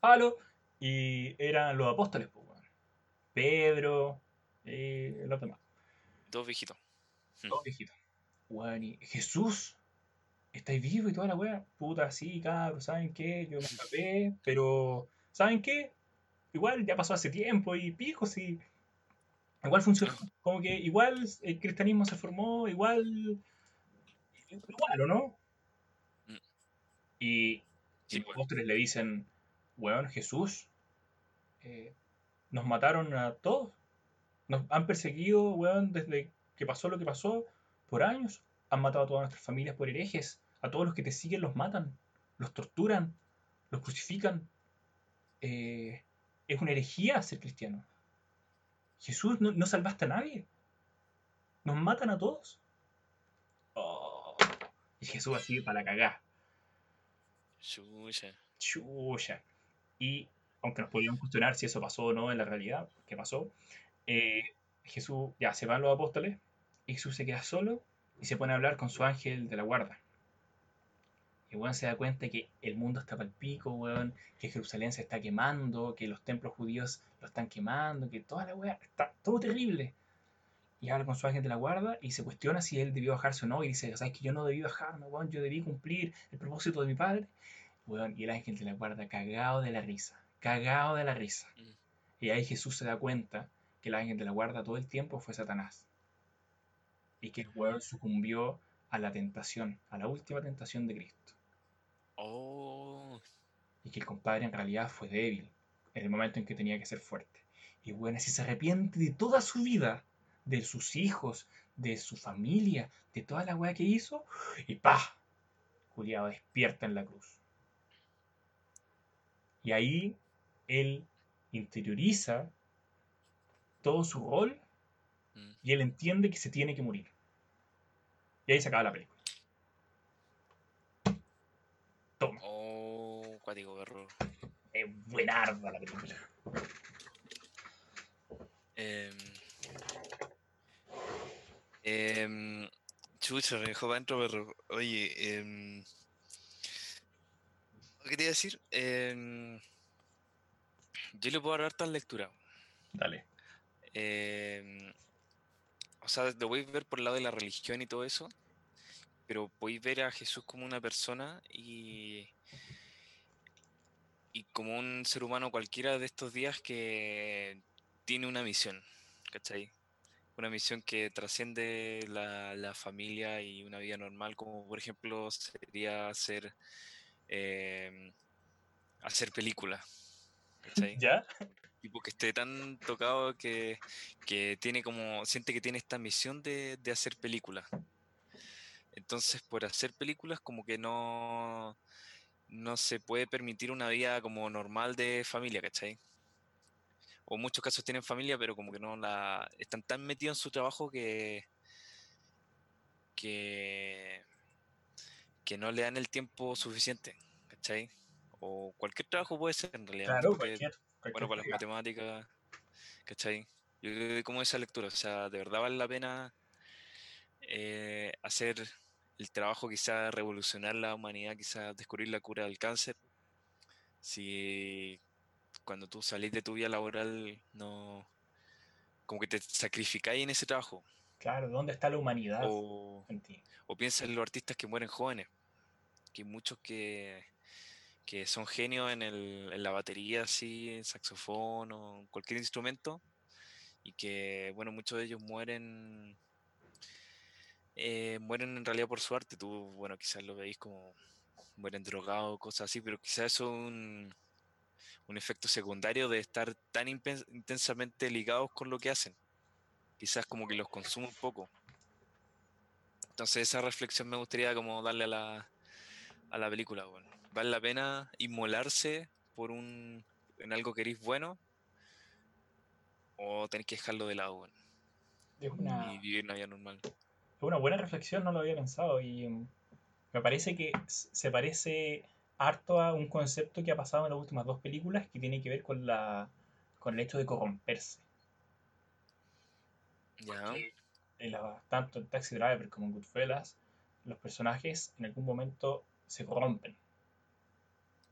Speaker 2: ¡Halo! Y eran los apóstoles, pues. Pedro, eh, los demás.
Speaker 1: Dos viejitos. Mm.
Speaker 2: Todos viejitos. Weón, y Jesús, ¿estáis vivo y toda la weá? Puta, sí, cabros, ¿saben qué? Yo me escapé, pero ¿saben qué? Igual ya pasó hace tiempo y pico, sí. Igual funcionó. Como que igual el cristianismo se formó, igual. Igual, ¿o no?
Speaker 1: Mm.
Speaker 2: Y,
Speaker 1: Sí,
Speaker 2: y los apóstoles le dicen, weón, Jesús, eh, nos mataron a todos. Nos han perseguido, weón, desde que pasó lo que pasó, por años. Han matado a todas nuestras familias por herejes. A todos los que te siguen los matan, los torturan, los crucifican. Eh, es una herejía ser cristiano. Jesús, no, no salvaste a nadie. Nos matan a todos. Oh. Y Jesús así para la cagá.
Speaker 1: Chucha.
Speaker 2: Chuya. Y aunque nos podríamos cuestionar si eso pasó o no en la realidad, ¿qué pasó? Eh, Jesús, ya se van los apóstoles, y Jesús se queda solo y se pone a hablar con su ángel de la guarda. Y weón se da cuenta que el mundo está para el pico, weón, que Jerusalén se está quemando, que los templos judíos lo están quemando, que toda la weá está todo terrible. Y habla con su ángel de la guarda y se cuestiona si él debió bajarse o no. Y dice, ¿sabes que yo no debí bajarme, weón? Yo debí cumplir el propósito de mi padre. Weón, y el ángel de la guarda cagado de la risa. Cagado de la risa.
Speaker 1: Mm.
Speaker 2: Y ahí Jesús se da cuenta que el ángel de la guarda todo el tiempo fue Satanás. Y que el weón sucumbió a la tentación, a la última tentación de Cristo.
Speaker 1: Oh.
Speaker 2: Y que el compadre en realidad fue débil en el momento en que tenía que ser fuerte. Y bueno, si se arrepiente de toda su vida, de sus hijos, de su familia, de toda la weá que hizo, y pa, Juliado despierta en la cruz. Y ahí él interioriza todo su rol
Speaker 1: Mm.
Speaker 2: y él entiende que se tiene que morir. Y ahí se acaba la película. Toma,
Speaker 1: Oh, cuático perro.
Speaker 2: es buenarda la película.
Speaker 1: Em, em, chucha, me dejó para adentro, perro. Oye, em, ¿qué quería decir? Yo le puedo dar hartas lecturas.
Speaker 2: Dale.
Speaker 1: O sea, lo podéis ver por el lado de la religión y todo eso, pero podéis ver a Jesús como una persona y, y como un ser humano cualquiera de estos días que tiene una misión, ¿cachai? Una misión que trasciende la, la familia y una vida normal, como por ejemplo sería hacer, em, hacer películas, ¿cachai?
Speaker 2: ¿Ya?
Speaker 1: tipo que esté tan tocado que, que tiene como, siente que tiene esta misión de, de hacer películas. Entonces, por hacer películas, como que no, no se puede permitir una vida como normal de familia, ¿cachai? O en muchos casos tienen familia, pero como que no la. están tan metidos en su trabajo que. que. que no le dan el tiempo suficiente, ¿cachai? O cualquier trabajo puede ser en realidad.
Speaker 2: Claro,
Speaker 1: porque-
Speaker 2: cualquier. cualquier
Speaker 1: bueno, para las matemáticas, ¿cachai? Yo creo que como esa lectura, o sea, de verdad vale la pena eh, hacer el trabajo, quizá revolucionar la humanidad, quizá descubrir la cura del cáncer. Si cuando tú salís de tu vida laboral, no, como que te sacrificáis en ese trabajo.
Speaker 2: Claro, ¿dónde está la humanidad
Speaker 1: O,
Speaker 2: en ti?
Speaker 1: o piensa en los artistas que mueren jóvenes, que muchos que, que son genios en, el, en la batería, así, en saxofón o en cualquier instrumento, y que, bueno, muchos de ellos mueren, eh, mueren en realidad por su arte. Tú, bueno, quizás lo veis como mueren drogados, cosas así, pero quizás eso es un, un efecto secundario de estar tan intensamente ligados con lo que hacen. Quizás como que los consume un poco. Entonces esa reflexión me gustaría como darle a la, a la película, bueno. ¿Vale la pena inmolarse por un en algo que eres bueno? ¿O tenéis que dejarlo de lado, bueno,
Speaker 2: una,
Speaker 1: y vivir una vida normal?
Speaker 2: Es una buena reflexión, no lo había pensado. Y mm, me parece que se parece harto a un concepto que ha pasado en las últimas dos películas que tiene que ver con la con el hecho de corromperse.
Speaker 1: Ya,
Speaker 2: la- tanto en Taxi Driver como en Goodfellas, los personajes en algún momento se corrompen.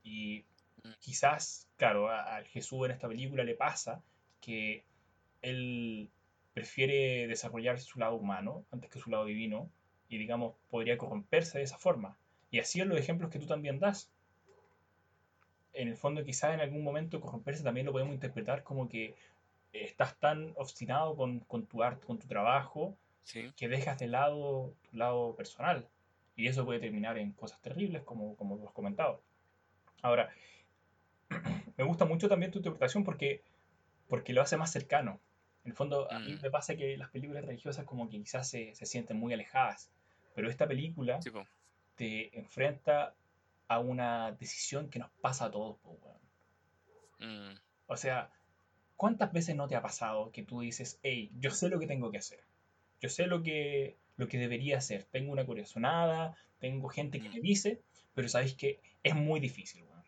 Speaker 2: Y
Speaker 1: Mm.
Speaker 2: quizás, claro, a- al Jesús en esta película le pasa que él prefiere desarrollar su lado humano antes que su lado divino y digamos podría corromperse de esa forma. Y así en los ejemplos que tú también das. En el fondo quizás en algún momento corromperse también lo podemos interpretar como que estás tan obstinado con, con tu arte, con tu trabajo,
Speaker 1: sí,
Speaker 2: que dejas de lado tu lado personal. Y eso puede terminar en cosas terribles, como, como lo has comentado. Ahora, (clears throat) me gusta mucho también tu interpretación porque, porque lo hace más cercano. En el fondo, a mí
Speaker 1: Mm.
Speaker 2: me pasa que las películas religiosas como que quizás se, se sienten muy alejadas. Pero esta película
Speaker 1: sí,
Speaker 2: te enfrenta a una decisión que nos pasa a todos, po.
Speaker 1: Mm,
Speaker 2: O sea, ¿cuántas veces no te ha pasado que tú dices, hey, yo sé lo que tengo que hacer? Yo sé lo que, lo que debería hacer. Tengo una corazonada, tengo gente que
Speaker 1: Mm.
Speaker 2: me dice, pero sabéis que es muy difícil, weón.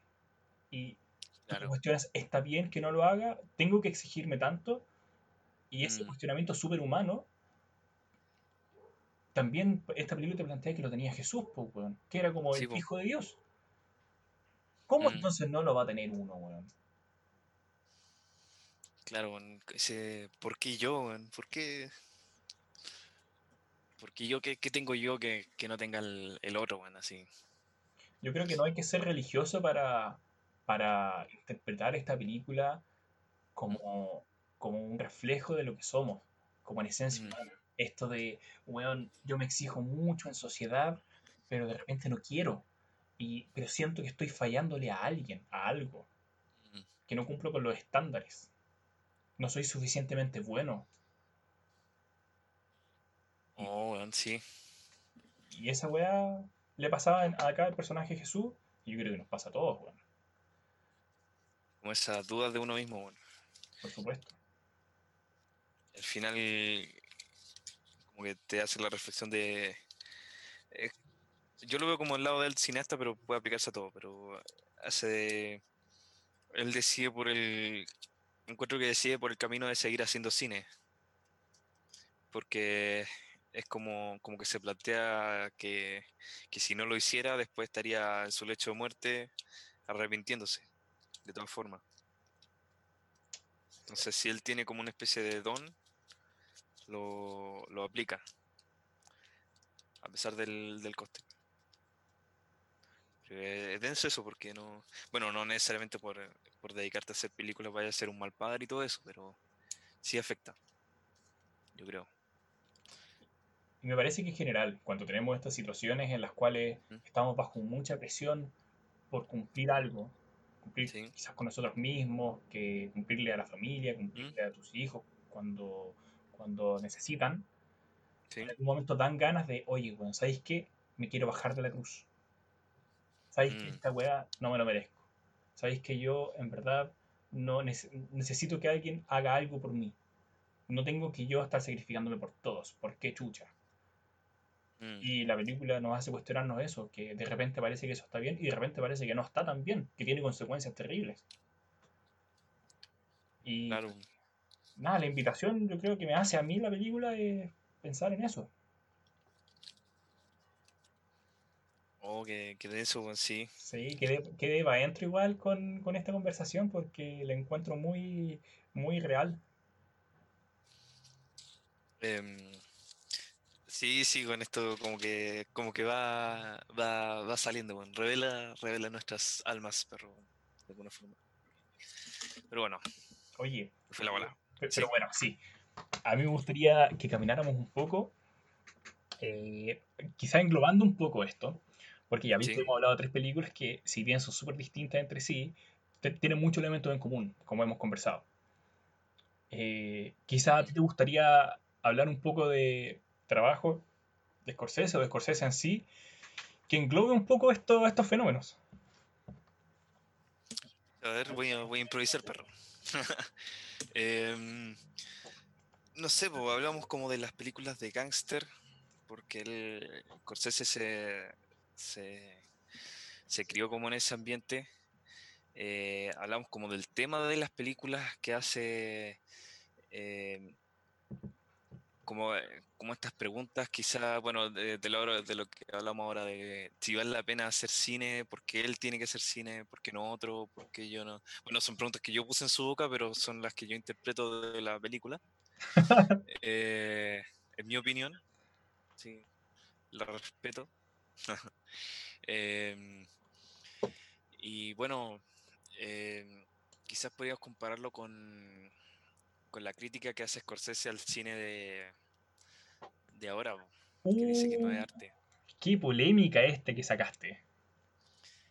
Speaker 2: Y
Speaker 1: claro,
Speaker 2: cuestionas, ¿está bien que no lo haga? ¿Tengo que exigirme tanto? Y ese
Speaker 1: Mm.
Speaker 2: cuestionamiento superhumano, también esta película te plantea que lo tenía Jesús, po, weón, que era como
Speaker 1: Sí,
Speaker 2: el
Speaker 1: po.
Speaker 2: Hijo de Dios. ¿Cómo
Speaker 1: Mm.
Speaker 2: entonces no lo va a tener uno, weón?
Speaker 1: claro, weón, ese, ¿por qué yo, weón? ¿Por qué? ¿Por qué yo? ¿Qué, qué tengo yo que, que no tenga el, el otro, weón? Así.
Speaker 2: Yo creo que no hay que ser religioso para, para interpretar esta película como, como un reflejo de lo que somos, como en esencia
Speaker 1: Mm.
Speaker 2: Esto de, weón, yo me exijo mucho en sociedad, pero de repente no quiero. Y, pero siento que estoy fallándole a alguien, a algo,
Speaker 1: Mm.
Speaker 2: que no cumplo con los estándares. No soy suficientemente bueno.
Speaker 1: Oh, weón, sí.
Speaker 2: Y esa weá le pasaba acá al personaje Jesús, y yo creo que nos pasa a todos, weón,
Speaker 1: Como esas dudas de uno mismo, weón.
Speaker 2: por supuesto.
Speaker 1: Al final, como que te hace la reflexión de. eh, yo lo veo como el lado del cineasta, pero puede aplicarse a todo. Pero hace. Él decide por el. Encuentro que decide por el camino de seguir haciendo cine. Porque es como, como que se plantea que, que si no lo hiciera, después estaría en su lecho de muerte arrepintiéndose, de todas formas. Entonces, si él tiene como una especie de don, lo, lo aplica, a pesar del, del coste. Pero es denso eso porque no, bueno, no necesariamente por, por dedicarte a hacer películas vaya a ser un mal padre y todo eso, pero sí afecta, yo creo.
Speaker 2: Y me parece que en general, cuando tenemos estas situaciones en las cuales estamos bajo mucha presión por cumplir algo, cumplir
Speaker 1: Sí.
Speaker 2: quizás con nosotros mismos, que cumplirle a la familia, cumplirle a tus hijos cuando, cuando necesitan,
Speaker 1: Sí,
Speaker 2: en algún momento dan ganas de, oye, bueno, ¿sabéis qué? Me quiero bajar de la cruz. ¿Sabéis que
Speaker 1: Mm.
Speaker 2: esta weá no me lo merezco? ¿Sabéis que yo, en verdad, no nece- necesito que alguien haga algo por mí? No tengo que yo estar sacrificándome por todos. ¿Por qué chucha?
Speaker 1: mm,
Speaker 2: Y la película nos hace cuestionarnos eso, que de repente parece que eso está bien y de repente parece que no está tan bien, que tiene consecuencias terribles. Y
Speaker 1: claro,
Speaker 2: nada, la invitación yo creo que me hace a mí la película es pensar en eso.
Speaker 1: oh, que, que denso, weón, sí,
Speaker 2: Sí, quedé, quedé para adentro igual con, con esta conversación porque la encuentro muy, muy real.
Speaker 1: Em, sí, sí, con esto como que, como que va, va, va saliendo, weón, revela, revela nuestras almas, pero de alguna forma. Pero bueno,
Speaker 2: Oye,
Speaker 1: fue la bola.
Speaker 2: Pero, bueno, sí. A mí me gustaría que camináramos un poco, eh, quizá englobando un poco esto, porque ya
Speaker 1: Sí.
Speaker 2: hemos hablado de tres películas que, si bien son súper distintas entre sí, tienen muchos elementos en común, como hemos conversado. Eh, quizá a ti te gustaría hablar un poco de trabajo de Scorsese o de Scorsese en sí, que englobe un poco esto- estos fenómenos.
Speaker 1: A ver, voy a, voy a improvisar, perro. (laughs) Em, no sé, hablamos como de las películas de gángster, porque el Scorsese se, se, se crió como en ese ambiente. Eh, hablamos como del tema de las películas que hace, em, como, eh, como estas preguntas, quizá, bueno, de, de lo, de lo que hablamos ahora, de si vale la pena hacer cine, por qué él tiene que hacer cine, por qué no otro, por qué yo no. Bueno, son preguntas que yo puse en su boca, pero son las que yo interpreto de la película. (laughs) Eh, en mi opinión, sí, la respeto. (laughs) Em, y bueno, em, quizás podríamos compararlo con, con la crítica que hace Scorsese al cine de, de ahora, que dice que no es
Speaker 2: Uh,
Speaker 1: arte.
Speaker 2: qué polémica este que sacaste.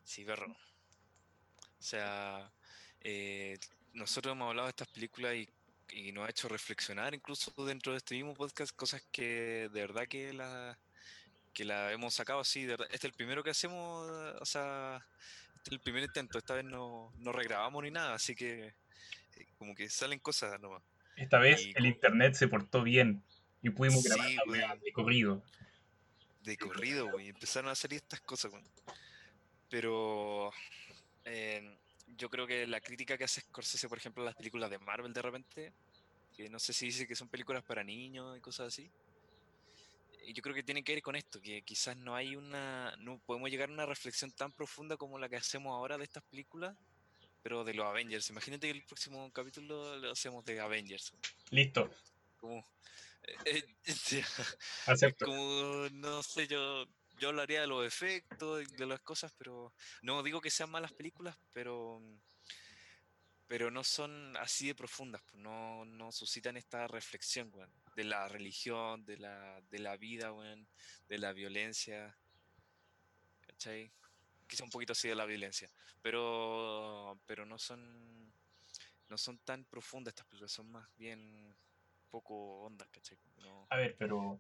Speaker 1: Sí, perro. O sea, eh, nosotros hemos hablado de estas películas y, y nos ha hecho reflexionar incluso dentro de este mismo podcast cosas que de verdad que la, que la hemos sacado así. De verdad. Este es el primero que hacemos, o sea, este es el primer intento. Esta vez no, no regrabamos ni nada, así que eh, como que salen cosas nomás.
Speaker 2: Esta vez
Speaker 1: Y
Speaker 2: el internet se portó bien y pudimos grabar
Speaker 1: Sí,
Speaker 2: la weá
Speaker 1: güey.
Speaker 2: de corrido.
Speaker 1: de corrido, güey. Empezaron a salir estas cosas, güey. Pero eh, yo creo que la crítica que hace Scorsese, por ejemplo, a las películas de Marvel de repente, que no sé si dice que son películas para niños y cosas así. Y yo creo que tiene que ver con esto, que quizás no hay una, no podemos llegar a una reflexión tan profunda como la que hacemos ahora de estas películas, pero de los Avengers. Imagínate que el próximo capítulo lo hacemos de Avengers.
Speaker 2: Listo,
Speaker 1: Como, eh, eh, (laughs)
Speaker 2: acepto.
Speaker 1: como, no sé, yo, yo hablaría de los efectos de las cosas, pero no digo que sean malas películas, pero pero no son así de profundas, pues no, no suscitan esta reflexión, weón, de la religión, de la, de la vida, weón, de la violencia, ¿cachai? Quizá un poquito así de la violencia, pero, pero no son no son tan profundas estas películas, son más bien poco ondas, ¿cachai? No-
Speaker 2: A ver, pero.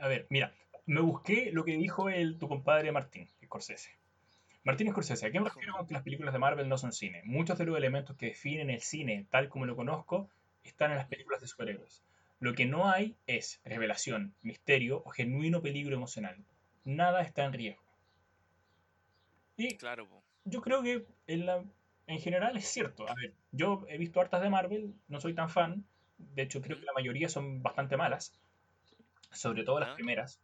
Speaker 2: A ver, mira, me busqué lo que dijo el, tu compadre Martín Scorsese. Martín Scorsese, ¿a qué me refiero con que las películas de Marvel no son cine? Muchos de los elementos que definen el cine, tal como lo conozco, están en las películas de superhéroes. Lo que no hay es revelación, misterio o genuino peligro emocional. Nada está en riesgo. Y
Speaker 1: claro, po,
Speaker 2: yo creo que en, la- en general es cierto. A ver, yo he visto hartas de Marvel, no soy tan fan. De hecho, creo que la mayoría son bastante malas, sobre todo las primeras.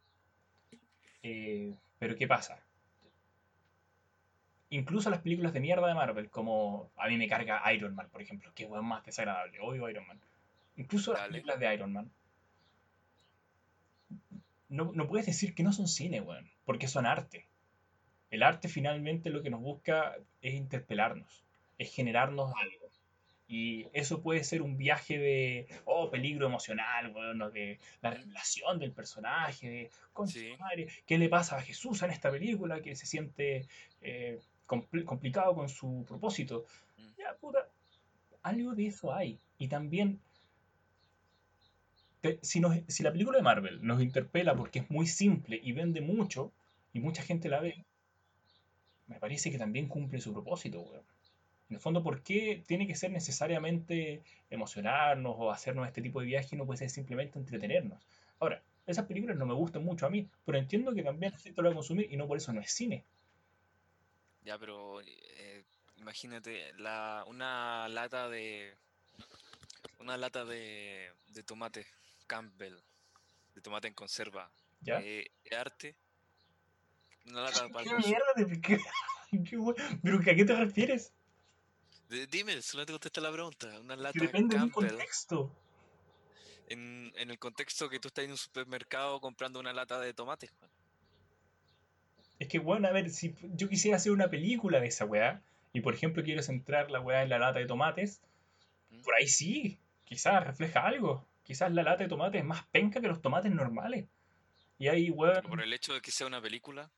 Speaker 2: Eh, pero ¿qué pasa? Incluso las películas de mierda de Marvel, como a mí me carga Iron Man, por ejemplo, que weón más desagradable, odio Iron Man. Incluso las películas de Iron Man, no, no puedes decir que no son cine, weón, porque son arte. El arte finalmente lo que nos busca es interpelarnos, es generarnos algo. Y eso puede ser un viaje de, oh, peligro emocional, weón, o de la revelación del personaje, de,
Speaker 1: Sí,
Speaker 2: su madre, ¿qué le pasa a Jesús en esta película? Que se siente eh, compl- complicado con su propósito.
Speaker 1: mm,
Speaker 2: Ya, puta, algo de eso hay. Y también, te- si, nos- si la película de Marvel nos interpela porque es muy simple y vende mucho, y mucha gente la ve, me parece que también cumple su propósito, weón. En el fondo, ¿por qué tiene que ser necesariamente emocionarnos o hacernos este tipo de viaje y no puede ser simplemente entretenernos? Ahora, esas películas no me gustan mucho a mí, pero entiendo que también la gente lo va a consumir y no por eso no es cine.
Speaker 1: ya, pero eh, imagínate la, una lata de una lata de, de tomate Campbell, de tomate en conserva,
Speaker 2: ¿Ya?
Speaker 1: eh, ¿es arte? Una lata (laughs) el
Speaker 2: ¿Qué mierda de qué, (laughs) qué we- ¿Pero a qué te refieres?
Speaker 1: De- Dime, solo te contesta la pregunta. Una lata
Speaker 2: depende del contexto.
Speaker 1: en, en el contexto que tú estás en un supermercado comprando una lata de tomate. Juan.
Speaker 2: Es que, bueno, a ver, si yo quisiera hacer una película de esa weá, y por ejemplo quiero centrar la weá en la lata de tomates,
Speaker 1: ¿Mm?
Speaker 2: por ahí sí, quizás refleja algo. Quizás la lata de tomates es más penca que los tomates normales. Y ahí, weón,
Speaker 1: Pero por el hecho de que sea una película,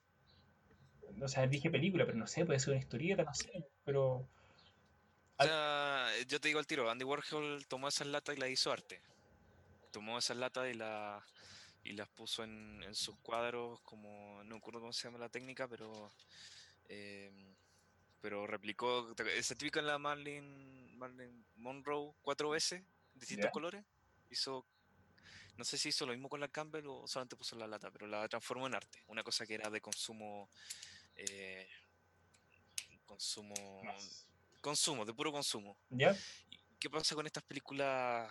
Speaker 2: o sea, dije película, pero no sé, puede ser una historieta, no sé, pero...
Speaker 1: o sea, yo te digo al tiro, Andy Warhol tomó esas latas y la hizo arte. Tomó esas latas y, la, y las puso en, en sus cuadros como, no me acuerdo cómo se llama la técnica, pero eh, pero replicó esa típica en la Marilyn, Marilyn Monroe cuatro veces, distintos colores. Hizo, no sé si hizo lo mismo con la Campbell o solamente puso la lata, pero la transformó en arte. Una cosa que era de consumo, eh, consumo,
Speaker 2: Más.
Speaker 1: consumo, de puro consumo.
Speaker 2: ¿Ya?
Speaker 1: ¿Y ¿Qué pasa con estas películas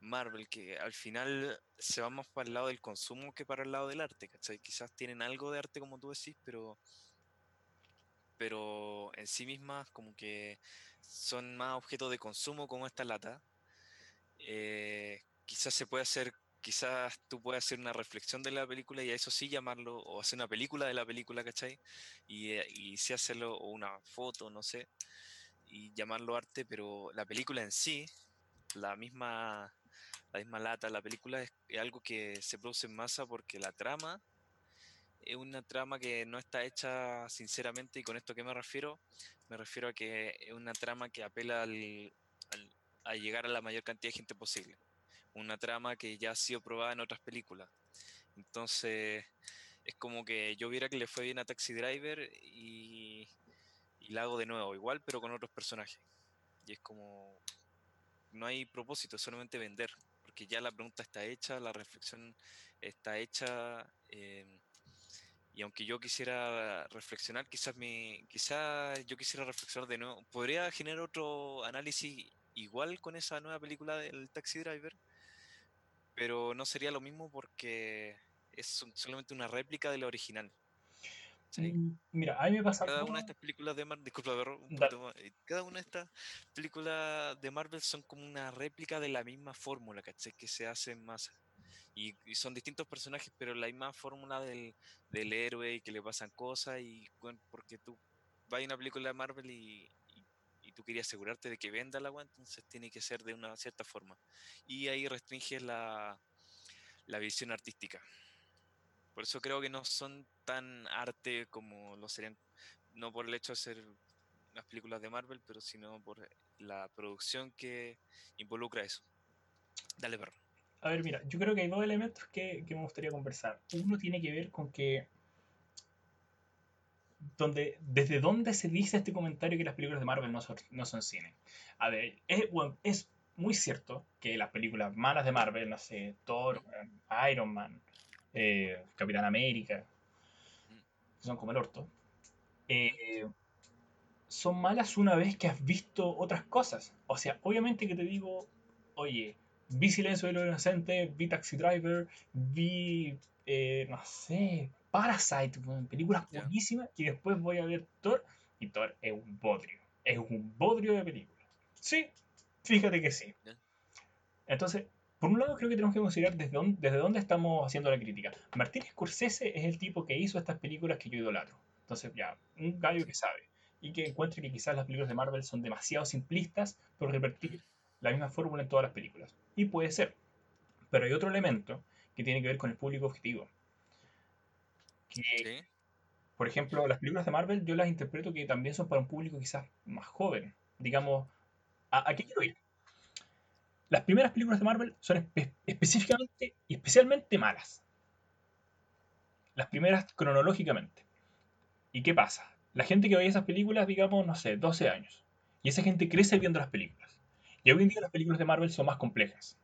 Speaker 1: Marvel que al final se van más para el lado del consumo que para el lado del arte? ¿cachai? Quizás tienen algo de arte como tú decís, pero pero en sí mismas como que son más objeto de consumo como esta lata. Eh, quizás se puede hacer, quizás tú puedes hacer una reflexión de la película y a eso sí llamarlo, o hacer una película de la película, ¿cachai? Y, eh, y sí hacerlo, o una foto, no sé, y llamarlo arte, pero la película en sí, la misma, la misma lata, la película es, algo que se produce en masa porque la trama es una trama que no está hecha sinceramente y con esto a qué me refiero, me refiero a que es una trama que apela al- a llegar a la mayor cantidad de gente posible. Una trama que ya ha sido probada en otras películas. Entonces, es como que yo viera que le fue bien a Taxi Driver y, y la hago de nuevo, igual, pero con otros personajes. Y es como, no hay propósito, solamente vender, porque ya la pregunta está hecha, la reflexión está hecha. eh, y aunque yo quisiera reflexionar, quizás me, quizás yo quisiera reflexionar de nuevo. Podría generar otro análisis igual con esa nueva película del Taxi Driver, pero no sería lo mismo porque es solamente una réplica de la original. ¿cachai?
Speaker 2: Mm, Mira, a mí me pasa
Speaker 1: Cada una de estas películas de Marvel, disculpa, un más, eh, cada una de estas películas de Marvel son como una réplica de la misma fórmula, ¿cachai? Que se hace en masa. Y, y son distintos personajes, pero la misma fórmula del, del héroe y que le pasan cosas y bueno, porque tú vas a una película de Marvel y, tú querías asegurarte de que venda el agua, entonces tiene que ser de una cierta forma. Y ahí restringes la, la visión artística. Por eso creo que no son tan arte como lo serían, no por el hecho de ser las películas de Marvel, pero sino por la producción que involucra eso. Dale, perro.
Speaker 2: A ver, mira, yo creo que hay dos elementos que, que me gustaría conversar. Uno tiene que ver con que donde, desde dónde se dice este comentario que las películas de Marvel no son, no son cine. Es, muy cierto que las películas malas de Marvel, no sé, Thor, Iron Man, eh, Capitán América, que son como el orto, eh, son malas una vez que has visto otras cosas. O sea, obviamente que te digo, oye, vi Silencio de los Inocentes, vi Taxi Driver, vi, eh, no sé, Parasite, películas buenísimas, y después voy a ver Thor, y Thor es un bodrio. Es un bodrio de película. Sí, fíjate que sí. Entonces, por un lado creo que tenemos que considerar desde dónde, desde dónde estamos haciendo la crítica. Martín Scorsese es el tipo que hizo estas películas que yo idolatro. Entonces, ya, un gallo que sabe. Y que encuentre que quizás las películas de Marvel son demasiado simplistas por repetir la misma fórmula en todas las películas. Y puede ser. Pero hay otro elemento que tiene que ver con el público objetivo por ejemplo, las películas de Marvel yo las interpreto que también son para un público quizás más joven. Digamos, ¿a, qué quiero ir? Las primeras películas de Marvel son específicamente y especialmente malas. Las primeras cronológicamente. ¿Y qué pasa? La gente que ve esas películas, digamos, no sé, 12 años. Y esa gente crece viendo las películas. Y hoy en día las películas de Marvel son más complejas.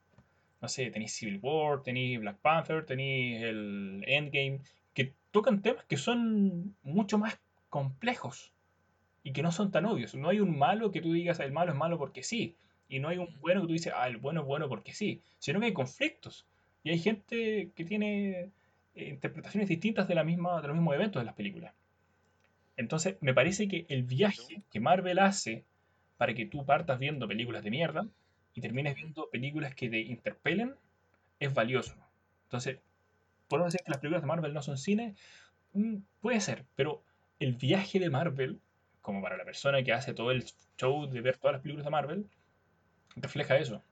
Speaker 2: No sé, tenéis Civil War, tenéis Black Panther, tenéis el Endgame, que tocan temas que son mucho más complejos y que no son tan obvios. No hay un malo que tú digas, el malo es malo porque sí, y no hay un bueno que tú dices, ah, el bueno es bueno porque sí, sino que hay conflictos. Y hay gente que tiene eh, interpretaciones distintas de, la misma, de los mismos eventos de las películas. Entonces, me parece que el viaje que Marvel hace para que tú partas viendo películas de mierda y termines viendo películas que te interpelen es valioso. Entonces, podemos decir que las películas de Marvel no son cine, mm, puede ser, pero el viaje de Marvel, como para la persona que hace todo el show de ver todas las películas de Marvel, refleja eso.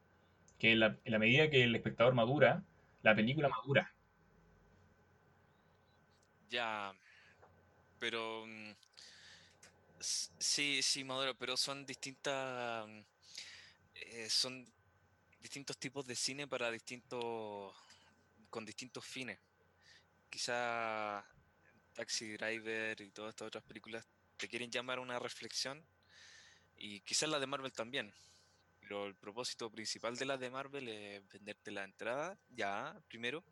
Speaker 2: Que en la, medida que el espectador madura, la película madura.
Speaker 1: Ya, pero mm, sí, sí, madura, pero son distintas, eh, son distintos tipos de cine para distintos con distintos fines. Quizá Taxi Driver y todas estas otras películas te quieren llamar a una reflexión y quizás la de Marvel también. Pero el propósito principal de la de Marvel es venderte la entrada, ya, primero.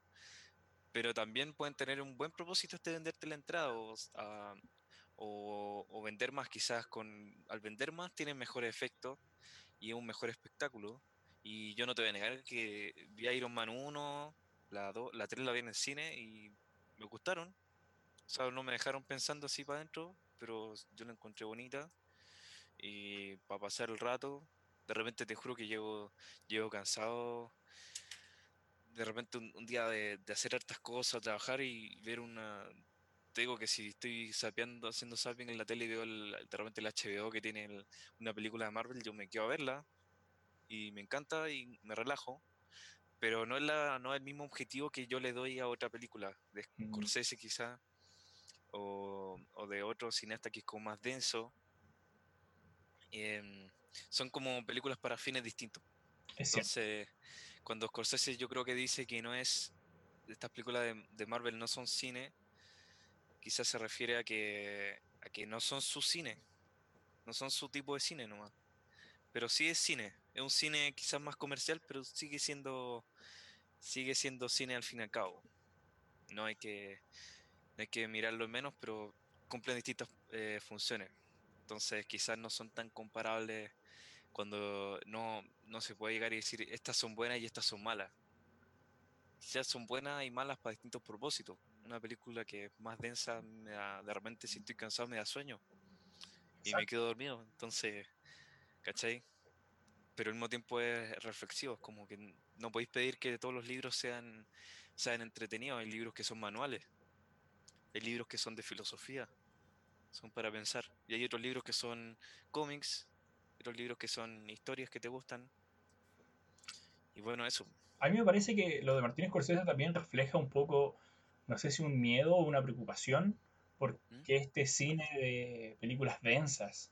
Speaker 1: Pero también pueden tener un buen propósito este venderte la entrada o, o, vender más quizás con... Al vender más tienen mejor efecto y un mejor espectáculo. Y yo no te voy a negar que vi Iron Man 1, la, la 3 la vi en el cine y me gustaron. No me dejaron pensando así para adentro, pero yo la encontré bonita. Y para pasar el rato, de repente te juro que llego, llego cansado. De repente un, día de, hacer hartas cosas, trabajar y ver una. Te digo que si estoy sapeando, haciendo zapping en la tele y veo de repente el HBO que tiene una película de Marvel, yo me quedo a verla y me encanta y me relajo pero no es, la, no es el mismo objetivo que yo le doy a otra película, de mm. Scorsese quizá, o, de otro cineasta que es como más denso. Em, son como películas para fines distintos. Entonces, cuando Scorsese yo creo que dice que no es, estas películas de, de, Marvel no son cine, quizás se refiere a que, a que no son su cine, no son su tipo de cine nomás. Pero sí es cine, es un cine quizás más comercial, pero sigue siendo sigue siendo cine al fin y al cabo. No hay que, hay que mirarlo menos, pero cumplen distintas eh, funciones. Entonces quizás no son tan comparables cuando no, no se puede llegar y decir estas son buenas y estas son malas. Quizás son buenas y malas para distintos propósitos. Una película que es más densa, de repente si estoy cansado me da sueño y me quedo dormido. Entonces, ¿cachai? Pero al mismo tiempo es reflexivo, es como que no podéis pedir que todos los libros sean, sean entretenidos, hay libros que son manuales, hay libros que son de filosofía, son para pensar, y hay otros libros que son cómics, otros libros que son historias que te gustan. Y bueno, eso.
Speaker 2: A mí me parece que lo de Martínez Scorsese también refleja un poco, no sé si un miedo o una preocupación, porque este cine de películas densas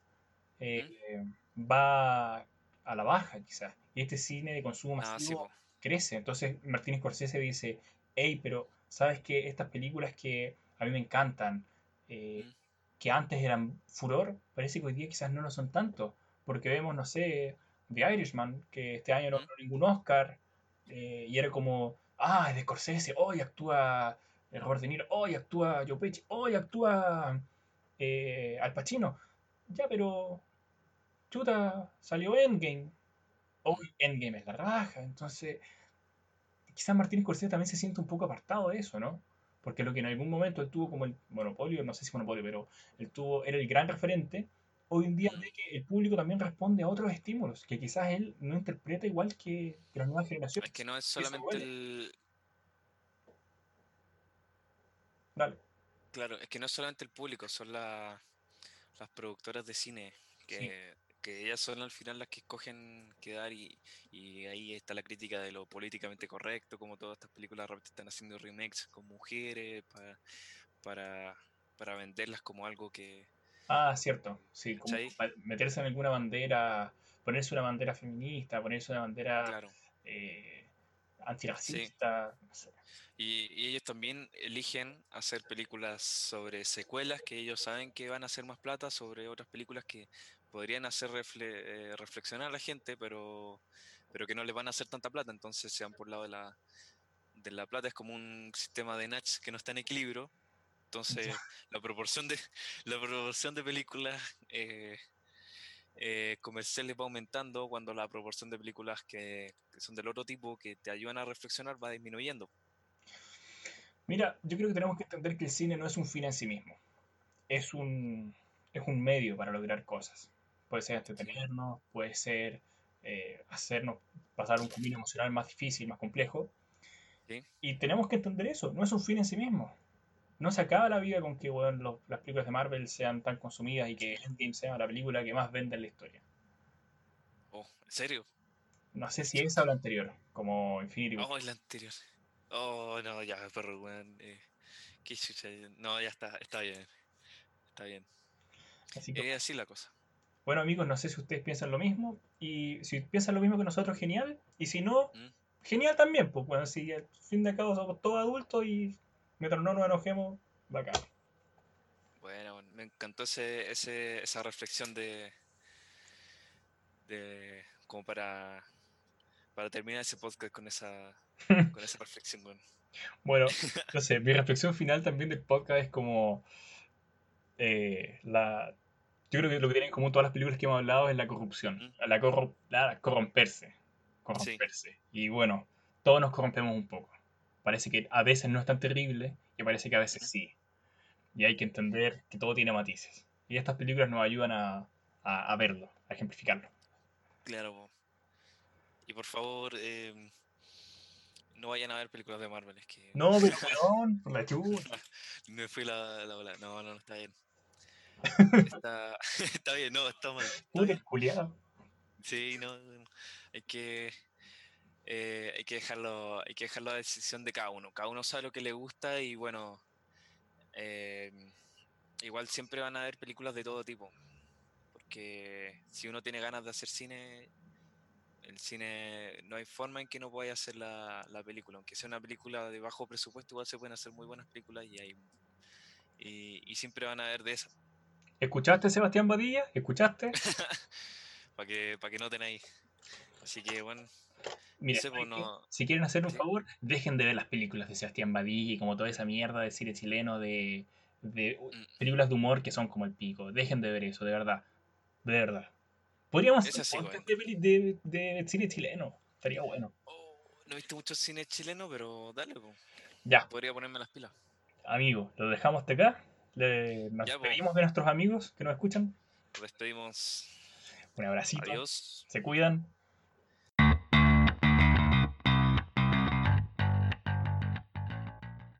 Speaker 2: eh, va a la baja quizás. Y este cine de consumo ah, masivo crece. Entonces Martínez Scorsese dice, hey, pero ¿sabes que Estas películas que a mí me encantan, eh, que antes eran furor, parece que hoy día quizás no lo son tanto. Porque vemos, no sé, The Irishman, que este año no ganó ningún Oscar, eh, y era como, ah, es de Scorsese, hoy actúa eh, Robert De Niro, hoy actúa Joe Pesci, hoy actúa Al Pacino. Ya, pero chuta, salió Endgame. Hoy Endgame es la raja. Entonces, quizás Martín Scorsese también se siente un poco apartado de eso, ¿no? Porque lo que en algún momento él tuvo como el monopolio, no sé si monopolio, pero él tuvo, era el gran referente, hoy en día ve que el público también responde a otros estímulos, que quizás él no interpreta igual que, las nuevas generaciones.
Speaker 1: Es que no es solamente el...
Speaker 2: Dale.
Speaker 1: Claro, es que no es solamente el público, son las productoras de cine que que ellas son al final las que escogen quedar y, y, ahí está la crítica de lo políticamente correcto, como todas estas películas realmente están haciendo remakes con mujeres para, para, para venderlas como algo que...
Speaker 2: Ah, cierto, sí, como meterse en alguna bandera, ponerse una bandera feminista, ponerse una bandera claro. eh, antirracista,
Speaker 1: Y, y, ellos también eligen hacer películas sobre secuelas que ellos saben que van a hacer más plata sobre otras películas que podrían hacer eh, reflexionar a la gente, pero, pero que no les van a hacer tanta plata, entonces se van por el lado de la, de la plata, es como un sistema de Natch que no está en equilibrio, entonces la proporción de, (laughs) la proporción de películas eh, eh, comerciales va aumentando cuando la proporción de películas que, que son del otro tipo, que te ayudan a reflexionar, va disminuyendo.
Speaker 2: Mira, yo creo que tenemos que entender que el cine no es un fin en sí mismo, es un, es un medio para lograr cosas puede ser entretenernos, puede ser eh, hacernos pasar un camino emocional más difícil, más complejo. Y tenemos que entender eso, no es un fin en sí mismo. No se acaba la vida con que las películas de Marvel sean tan consumidas y que Endgame sea la película que más vende en la historia.
Speaker 1: Oh, ¿en serio?
Speaker 2: No sé si esa o la anterior, como Infinity
Speaker 1: War. Oh, es la anterior. Oh, no, ya, perro, weón. Eh, no, ya está, está bien. Está bien. Así que... Es así la cosa.
Speaker 2: Bueno amigos, no sé si ustedes piensan lo mismo y si piensan lo mismo que nosotros, genial. Y si no, mm. genial también. Pues bueno, si al fin de cabo somos todos adultos y mientras no nos enojemos, bacán.
Speaker 1: Bueno, me encantó ese, ese, esa reflexión de, de como para, para terminar ese podcast con esa, (laughs) con esa reflexión. Bueno.
Speaker 2: bueno, (laughs) no sé, mi reflexión final también del podcast es como eh, la yo creo que lo que tienen en común todas las películas que hemos hablado es la corrupción, la, corromperse. Corromperse. Y bueno, todos nos corrompemos un poco. Parece que a veces no es tan terrible y parece que a veces sí. Y hay que entender que todo tiene matices. Y estas películas nos ayudan a, a, verlo, a ejemplificarlo.
Speaker 1: Claro. Y por favor, em, no vayan a ver películas de Marvel. Es que...
Speaker 2: No, pero (laughs) por la chuta. (laughs)
Speaker 1: Me fui la, la, la, No, no, no está bien. Está, (laughs) está bien, no, está mal. Sí, no, hay que, eh, hay que dejarlo, hay que dejarlo a decisión de cada uno. Cada uno sabe lo que le gusta y bueno, eh, igual siempre van a haber películas de todo tipo. Porque si uno tiene ganas de hacer cine, el cine no hay forma en que no pueda hacer la, la película. Aunque sea una película de bajo presupuesto, igual se pueden hacer muy buenas películas y hay y, y siempre van a haber de esas.
Speaker 2: ¿Escuchaste, Sebastián Badilla? ¿Escuchaste? (laughs)
Speaker 1: Para que, pa que noten ahí. Así que, bueno.
Speaker 2: Mira, pues, si quieren hacer un favor, dejen de ver las películas de Sebastián Badilla y como toda esa mierda de cine chileno, de, de mm. películas de humor que son como el pico. Dejen de ver eso, de verdad. De verdad. Podríamos hacer un podcast de, de, cine chileno. Estaría bueno.
Speaker 1: Oh, no he visto mucho cine chileno, pero dale.
Speaker 2: Ya.
Speaker 1: Podría ponerme las pilas.
Speaker 2: Amigo, lo dejamos hasta acá. Le, nos despedimos de nuestros amigos que nos escuchan.
Speaker 1: Nos despedimos.
Speaker 2: Un abracito.
Speaker 1: Adiós.
Speaker 2: Se cuidan.